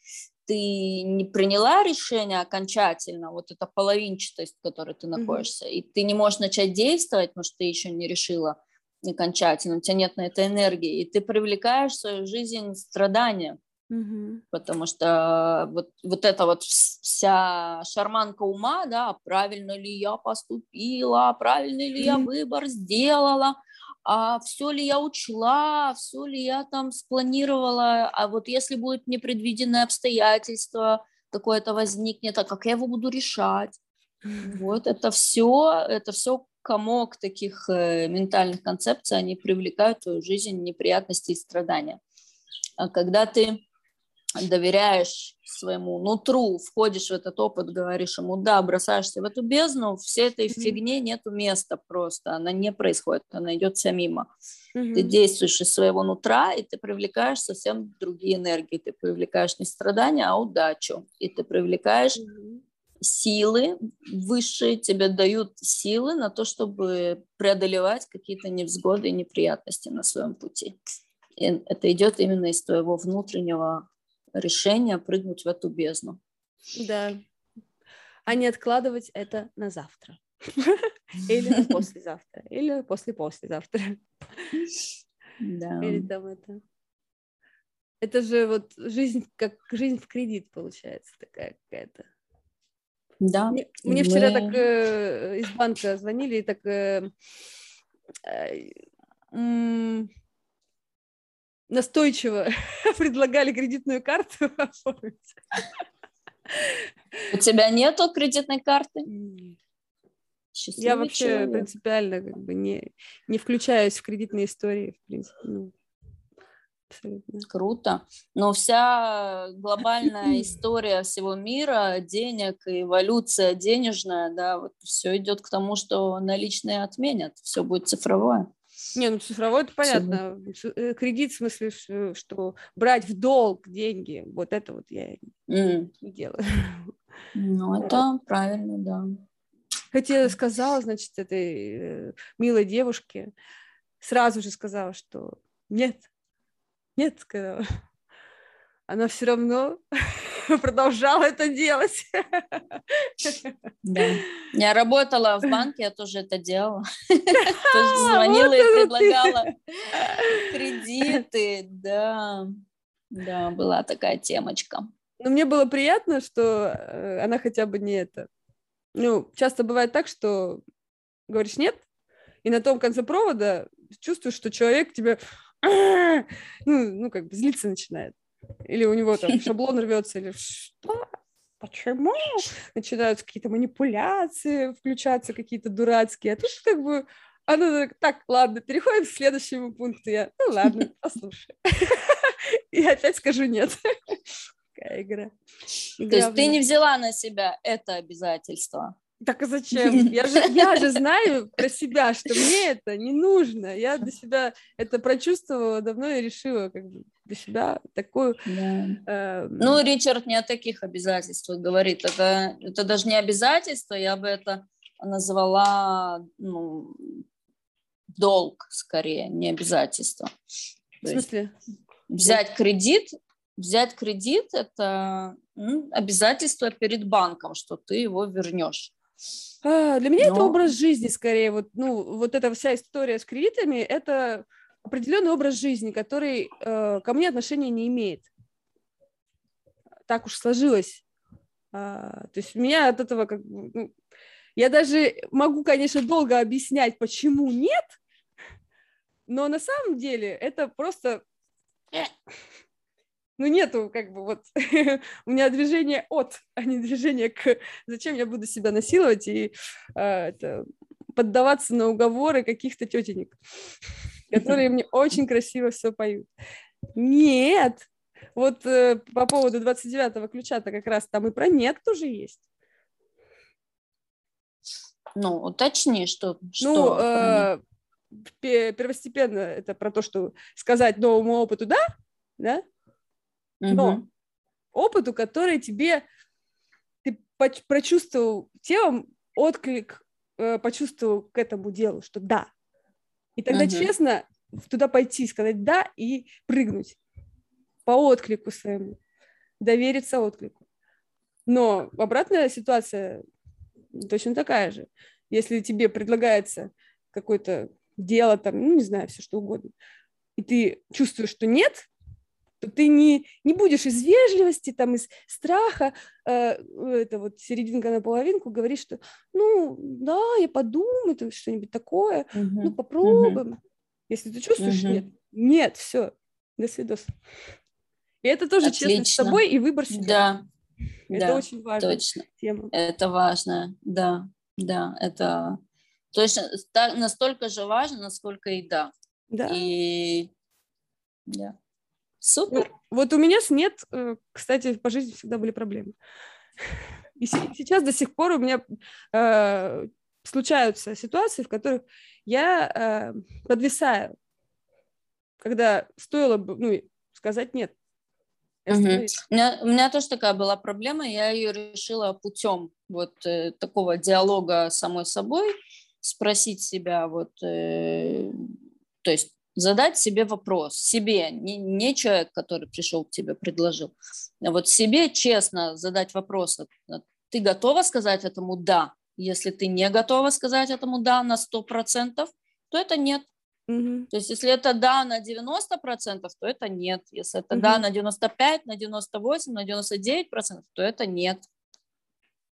ты не приняла решение окончательно, вот эта половинчатость, в которой ты находишься, mm-hmm. и ты не можешь начать действовать, потому что ты еще не решила окончательно, у тебя нет на это энергии, и ты привлекаешь в свою жизнь страдания, mm-hmm. потому что вот, вот эта вот вся шарманка ума, да, правильно ли я поступила, правильный ли mm-hmm. я выбор сделала, а все ли я учла, все ли я там спланировала, а вот если будет непредвиденное обстоятельство, какое-то возникнет, а как я его буду решать? Вот это все, это все комок таких э, ментальных концепций, они привлекают в твою жизнь неприятности и страдания. А когда ты доверяешь своему нутру, входишь в этот опыт, говоришь ему, да, бросаешься в эту бездну, всей этой mm-hmm. фигне нету места просто, она не происходит, она идет вся мимо. Mm-hmm. Ты действуешь из своего нутра, и ты привлекаешь совсем другие энергии, ты привлекаешь не страдания, а удачу, и ты привлекаешь mm-hmm. силы высшие, тебе дают силы на то, чтобы преодолевать какие-то невзгоды и неприятности на своем пути. И это идет именно из твоего внутреннего решение прыгнуть в эту бездну. Да. А не откладывать это на завтра. Или на послезавтра. Или после-послезавтра. Да. Или там это. Это же вот жизнь, как жизнь в кредит получается такая какая-то. Да. Мне, мне мы... вчера так э, из банка звонили и так э, э, настойчиво предлагали кредитную карту оформить. У тебя нету кредитной карты? Счастливый Я вообще человек. принципиально как бы не, не включаюсь в кредитные истории, в принципе. Ну, абсолютно. Круто. Но вся глобальная история всего мира, денег и эволюция денежная, да, вот все идет к тому, что наличные отменят, все будет цифровое. Не, ну цифровой это понятно. Э, кредит в смысле, что брать в долг деньги, вот это вот я mm. не делаю. Ну, это правильно, да. Хотя сказала, значит, этой э, милой девушке, сразу же сказала, что нет, нет, сказала. Она все равно продолжала это делать. Да. Я работала в банке, я тоже это делала. Тоже звонила и предлагала кредиты, да. Да, была такая темочка. Но мне было приятно, что э, она хотя бы не это. Ну, часто бывает так, что говоришь нет, и на том конце провода чувствуешь, что человек тебе ну, ну, как бы злиться начинает или у него там шаблон рвется, или что? Почему? Начинаются какие-то манипуляции, включаться какие-то дурацкие. А тут как бы она так, ладно, переходим к следующему пункту. Я, ну ладно, послушай. И опять скажу нет. Какая игра. То есть ты не взяла на себя это обязательство? Так а зачем? Я же, я же знаю про себя, что мне это не нужно. Я для себя это прочувствовала давно и решила как бы для себя такую... Да. Э, ну, Ричард не о таких обязательствах говорит. Это, это даже не обязательство, я бы это назвала ну, долг скорее, не обязательство. В смысле? Взять кредит, взять кредит – это ну, обязательство перед банком, что ты его вернешь. А, для меня Но... это образ жизни скорее. Вот, ну, вот эта вся история с кредитами – это определенный образ жизни, который э, ко мне отношения не имеет. Так уж сложилось. А, то есть меня от этого как бы... Ну, я даже могу, конечно, долго объяснять, почему нет, но на самом деле это просто... Ну, нету как бы вот... У меня движение от, а не движение к... Зачем я буду себя насиловать и а, это, поддаваться на уговоры каких-то тетенек, которые мне очень красиво все поют. Нет, вот э, по поводу 29-го ключа-то как раз там и про нет тоже есть. Ну, уточни, что... Ну, что э, первостепенно это про то, что сказать новому опыту «да», да, но угу. опыту, который тебе ты прочувствовал телом отклик, э, почувствовал к этому делу, что «да». И тогда угу. честно туда пойти, сказать «да» и прыгнуть по отклику своему, довериться отклику. Но обратная ситуация точно такая же. Если тебе предлагается какое-то дело, там, ну, не знаю, все что угодно, и ты чувствуешь, что нет, то ты не, не будешь из вежливости, там, из страха, э, это вот серединка на половинку, говоришь, что, ну, да, я подумаю, там, что-нибудь такое, uh-huh. ну, попробуем. Uh-huh. Если ты чувствуешь, uh-huh. нет, нет, все, до свидос. И это тоже Отлично. честность с собой и выбор себя. Да, это да, очень важная точно. тема. Это важно, да, да, это точно настолько же важно, насколько и да. Да. И да. Супер. Ну, вот у меня с нет, э, кстати, по жизни всегда были проблемы. И сейчас до сих пор у меня э, случаются ситуации, в которых я э, подвисаю, когда стоило бы ну, сказать нет. Угу. У, меня, у меня тоже такая была проблема, я ее решила путем вот э, такого диалога с самой собой, спросить себя, вот, э, то есть задать себе вопрос, себе, не, не человек, который пришел к тебе, предложил, а вот себе честно задать вопрос, ты готова сказать этому «да», если ты не готова сказать этому «да» на 100%, то это нет. Угу. То есть если это да на 90%, то это нет. Если это угу. да на 95, на 98, на 99%, то это нет.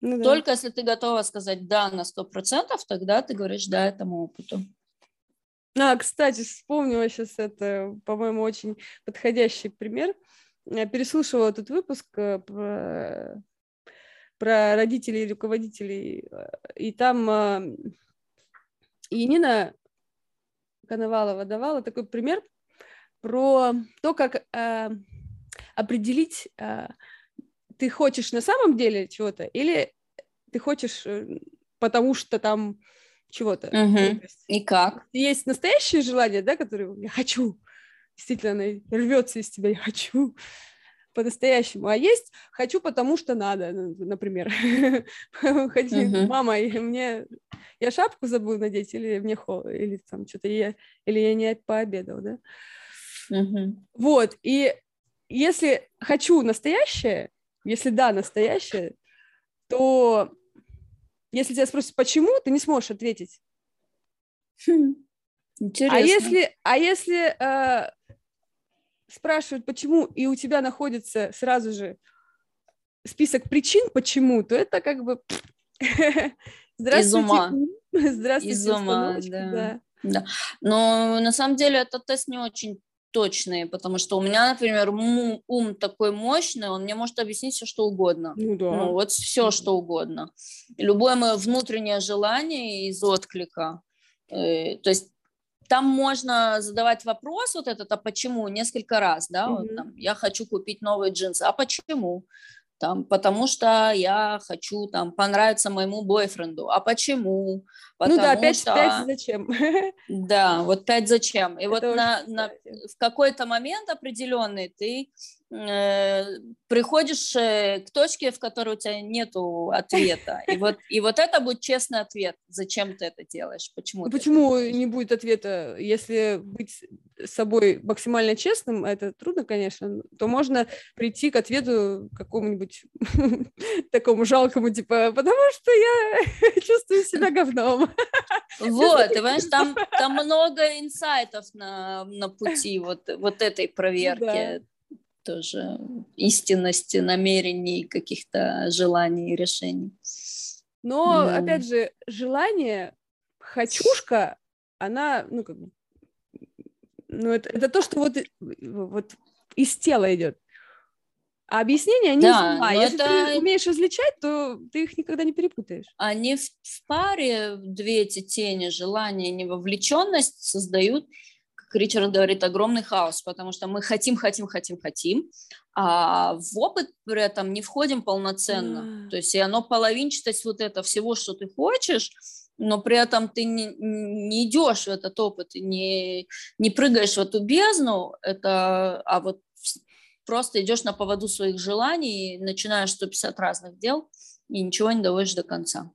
Ну, да. Только если ты готова сказать да на 100%, тогда ты говоришь да этому опыту. А, кстати, вспомнила сейчас это, по-моему, очень подходящий пример. Я переслушивала этот выпуск э, про, про родителей и руководителей, э, и там э, Янина Коновалова давала такой пример про то, как э, определить, э, ты хочешь на самом деле чего-то или ты хочешь э, потому что там чего-то. Угу. И как? Есть настоящее желание, да, которое я хочу, действительно, оно рвется из тебя, я хочу по-настоящему, а есть хочу, потому что надо, например. Мама, мне я шапку забыл надеть, или мне холодно, или там что-то я, или я не пообедал, да. Вот, и если хочу настоящее, если да, настоящее, то если тебя спросят, почему, ты не сможешь ответить. Хм, интересно. А если, а если э, спрашивают, почему, и у тебя находится сразу же список причин, почему, то это как бы... Здравствуйте. Из ума. Здравствуйте, Из ума, да. да. Да. Но на самом деле этот тест не очень точный, потому что у меня, например, ум, ум такой мощный, он мне может объяснить все, что угодно. Ну да. Ну, вот все, что угодно. любое мое внутреннее желание из отклика, э, то есть там можно задавать вопрос вот этот, а почему, несколько раз, да, mm-hmm. вот, там, я хочу купить новые джинсы, а почему? Там, потому что я хочу там понравиться моему бойфренду. А почему? Потому ну да, пять, что... пять зачем? Да, вот пять зачем. И Это вот на, на, в какой-то момент определенный ты приходишь э, к точке, в которой у тебя нет ответа. И вот, и вот это будет честный ответ. Зачем ты это делаешь? Почему? Ну, почему не будет ответа? Если быть с собой максимально честным, это трудно, конечно, то можно прийти к ответу какому-нибудь такому жалкому, типа, потому что я чувствую себя говном. Вот, ты понимаешь, там, там много инсайтов на, на пути вот, вот этой проверки тоже. истинности намерений, каких-то желаний и решений. Но, да. опять же, желание, хочушка, она, ну, как бы, ну, это, это то, что вот, вот из тела идет. А объяснения, они да, из Если это... ты умеешь различать, то ты их никогда не перепутаешь. Они в, в паре, две эти тени, желание, невовлеченность создают, Ричард говорит, огромный хаос, потому что мы хотим, хотим, хотим, хотим, а в опыт при этом не входим полноценно. Mm. То есть и оно половинчатость вот это всего, что ты хочешь, но при этом ты не, не идешь в этот опыт, не, не прыгаешь в эту бездну, это, а вот просто идешь на поводу своих желаний, начинаешь 150 разных дел и ничего не доводишь до конца.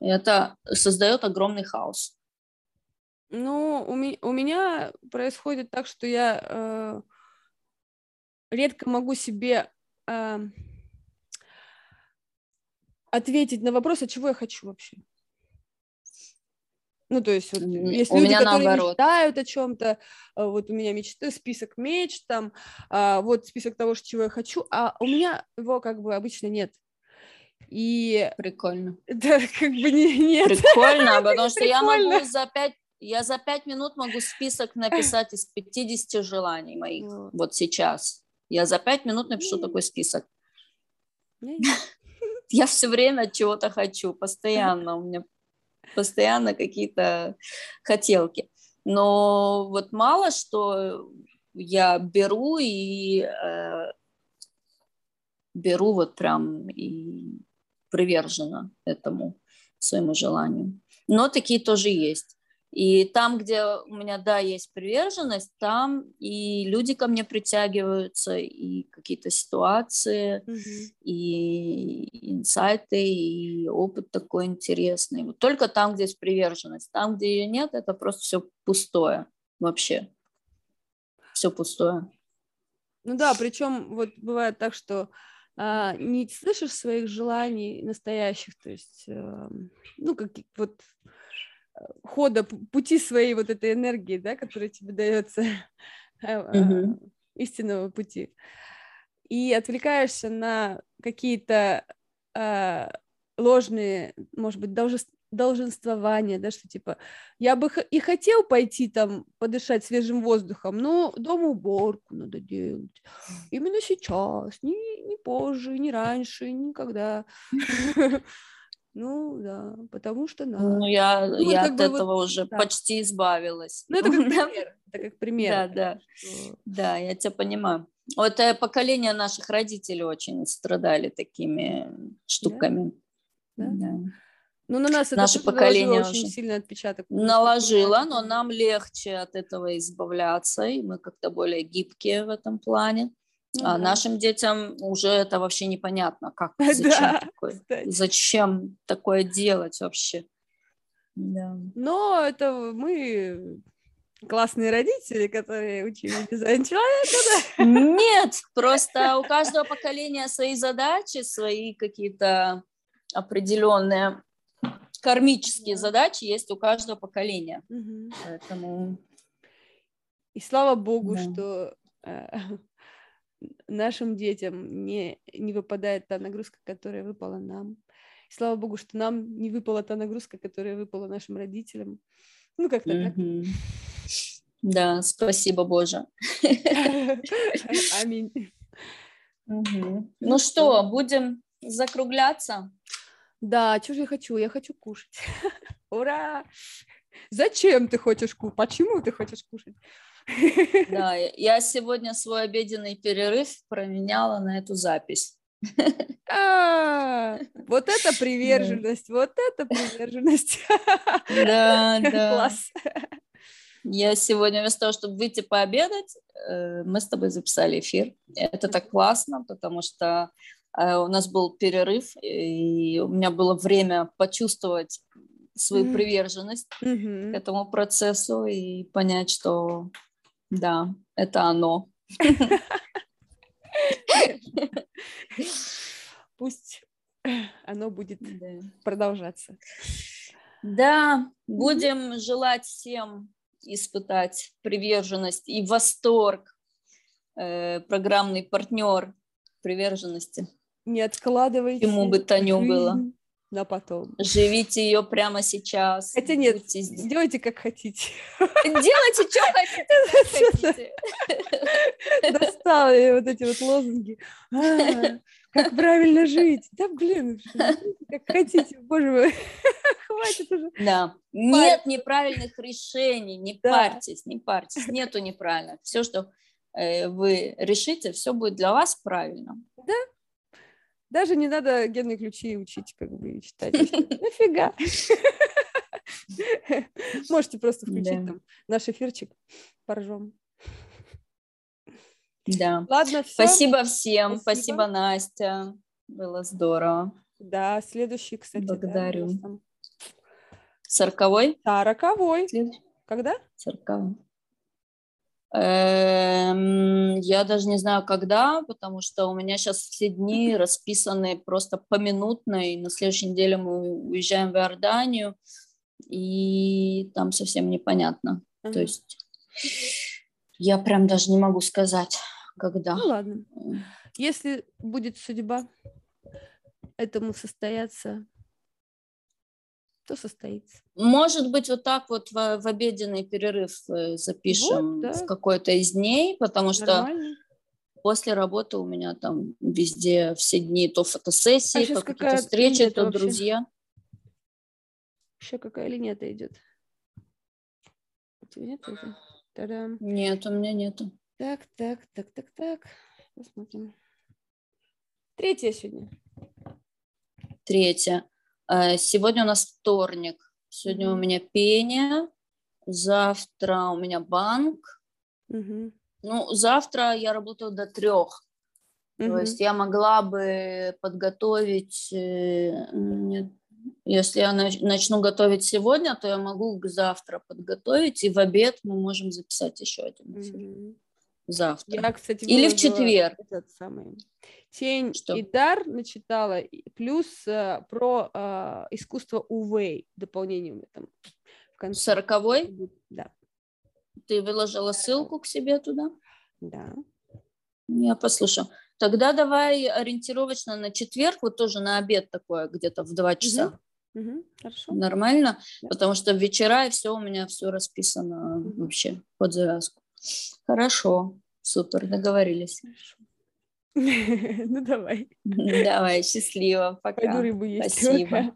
И это создает огромный хаос. Ну, у, ми- у меня происходит так, что я э, редко могу себе э, ответить на вопрос, а чего я хочу вообще. Ну, то есть, вот, есть у люди, меня которые наоборот. мечтают о чем-то, а, вот у меня мечты, список мечт, там, а, вот список того, чего я хочу, а у меня его как бы обычно нет. И... Прикольно. Да, как бы не, нет. Прикольно, потому что я могу за пять я за пять минут могу список написать из 50 желаний моих вот сейчас. Я за пять минут напишу такой список. Я все время чего-то хочу, постоянно. У меня постоянно какие-то хотелки. Но вот мало что я беру и э, беру вот прям и привержена этому своему желанию. Но такие тоже есть. И там, где у меня, да, есть приверженность, там и люди ко мне притягиваются, и какие-то ситуации, mm-hmm. и инсайты, и опыт такой интересный. Вот только там, где есть приверженность. Там, где ее нет, это просто все пустое вообще. Все пустое. Ну да, причем вот бывает так, что а, не слышишь своих желаний настоящих, то есть, а, ну, как вот хода, пути своей вот этой энергии, да, которая тебе дается mm-hmm. истинного пути. И отвлекаешься на какие-то э, ложные, может быть, долженствования, да, что типа я бы и хотел пойти там подышать свежим воздухом, но дома уборку надо делать. Именно сейчас, не, не позже, не раньше, никогда. Ну да, потому что надо. Ну я, ну, я от этого вот, уже да. почти избавилась. Ну это как пример. Это как пример. Да, да. Что... Да, я тебя понимаю. Вот э, поколение наших родителей очень страдали такими штуками. Да? Да. да. Ну, на нас Наше это поколение очень сильный отпечаток. Наложило, но нам легче от этого избавляться, и мы как-то более гибкие в этом плане. Ну, а да. нашим детям уже это вообще непонятно, как, зачем, да, такое, зачем такое делать вообще. Да. Но это мы классные родители, которые учили дизайн человека, да? Нет, просто у каждого поколения свои задачи, свои какие-то определенные кармические задачи есть у каждого поколения. Угу. Поэтому... И слава богу, да. что э, нашим детям не, не выпадает та нагрузка, которая выпала нам. И слава богу, что нам не выпала та нагрузка, которая выпала нашим родителям. Ну, как-то mm-hmm. так. Да, спасибо, Боже. Аминь. Угу. Ну что, будем закругляться? Да, что же я хочу? Я хочу кушать. Ура! Зачем ты хочешь кушать? Почему ты хочешь кушать? Да, я сегодня свой обеденный перерыв променяла на эту запись. А, вот это приверженность, вот это приверженность. Да, да. Класс. Я сегодня вместо того, чтобы выйти пообедать, э, мы с тобой записали эфир. Это так классно, потому что э, у нас был перерыв, и у меня было время почувствовать свою приверженность к этому процессу и понять, что да, это оно. Пусть оно будет да. продолжаться. Да, будем желать всем испытать приверженность и восторг э, программный партнер приверженности. Не откладывайте. Ему бы то ни было. На потом. Живите ее прямо сейчас. Хотя нет, делайте как хотите. Делайте, что хотите. Достала вот эти вот лозунги. А, как правильно жить? Да, блин, как хотите, боже мой, хватит уже. Да, нет неправильных решений, не парьтесь, не парьтесь, нету неправильных. Все, что э, вы решите, все будет для вас правильно. Да, даже не надо генные ключи учить, как бы, читать. Нафига? Можете просто включить там наш эфирчик, поржем. Да. Ладно, все. Спасибо всем. Спасибо. Настя. Было здорово. Да, следующий, кстати. Благодарю. Да, Сороковой? Сороковой. Когда? Сороковой. Эм, я даже не знаю, когда, потому что у меня сейчас все дни расписаны просто поминутно, и на следующей неделе мы уезжаем в Иорданию, и там совсем непонятно. Uh-huh. То есть я прям даже не могу сказать, когда. Ну ладно. Если будет судьба этому состояться, то состоится. Может быть, вот так вот в, в обеденный перерыв э, запишем вот, да. в какой-то из дней, потому Нормально. что после работы у меня там везде все дни то фотосессии, а то какие-то встречи, то вообще? друзья. Еще какая линия-то идет? У тебя нет уже? Та-дам. Нет, у меня нету. Так, так, так, так, так. Посмотрим. Третья сегодня. Третья. Э, сегодня у нас вторник. Сегодня mm-hmm. у меня пение. Завтра у меня банк. Mm-hmm. Ну, завтра я работаю до трех. Mm-hmm. То есть я могла бы подготовить, э, если я начну готовить сегодня, то я могу к завтра подготовить, и в обед мы можем записать еще один эфир. Mm-hmm завтра. Я, кстати, Или в четверг. Этот самый. Тень Что? и дар начитала, плюс э, про э, искусство Увей, дополнением там. В конце. Сороковой? Да. Ты выложила ссылку к себе туда? Да. Я послушаю. Тогда давай ориентировочно на четверг, вот тоже на обед такое, где-то в два часа. Угу. Угу. Хорошо. Нормально? Да. Потому что вечера и все у меня все расписано угу. вообще под завязку. Хорошо, супер, договорились. Ну давай. Давай, счастливо, пока. Пойду рыбу есть. Спасибо. Давай.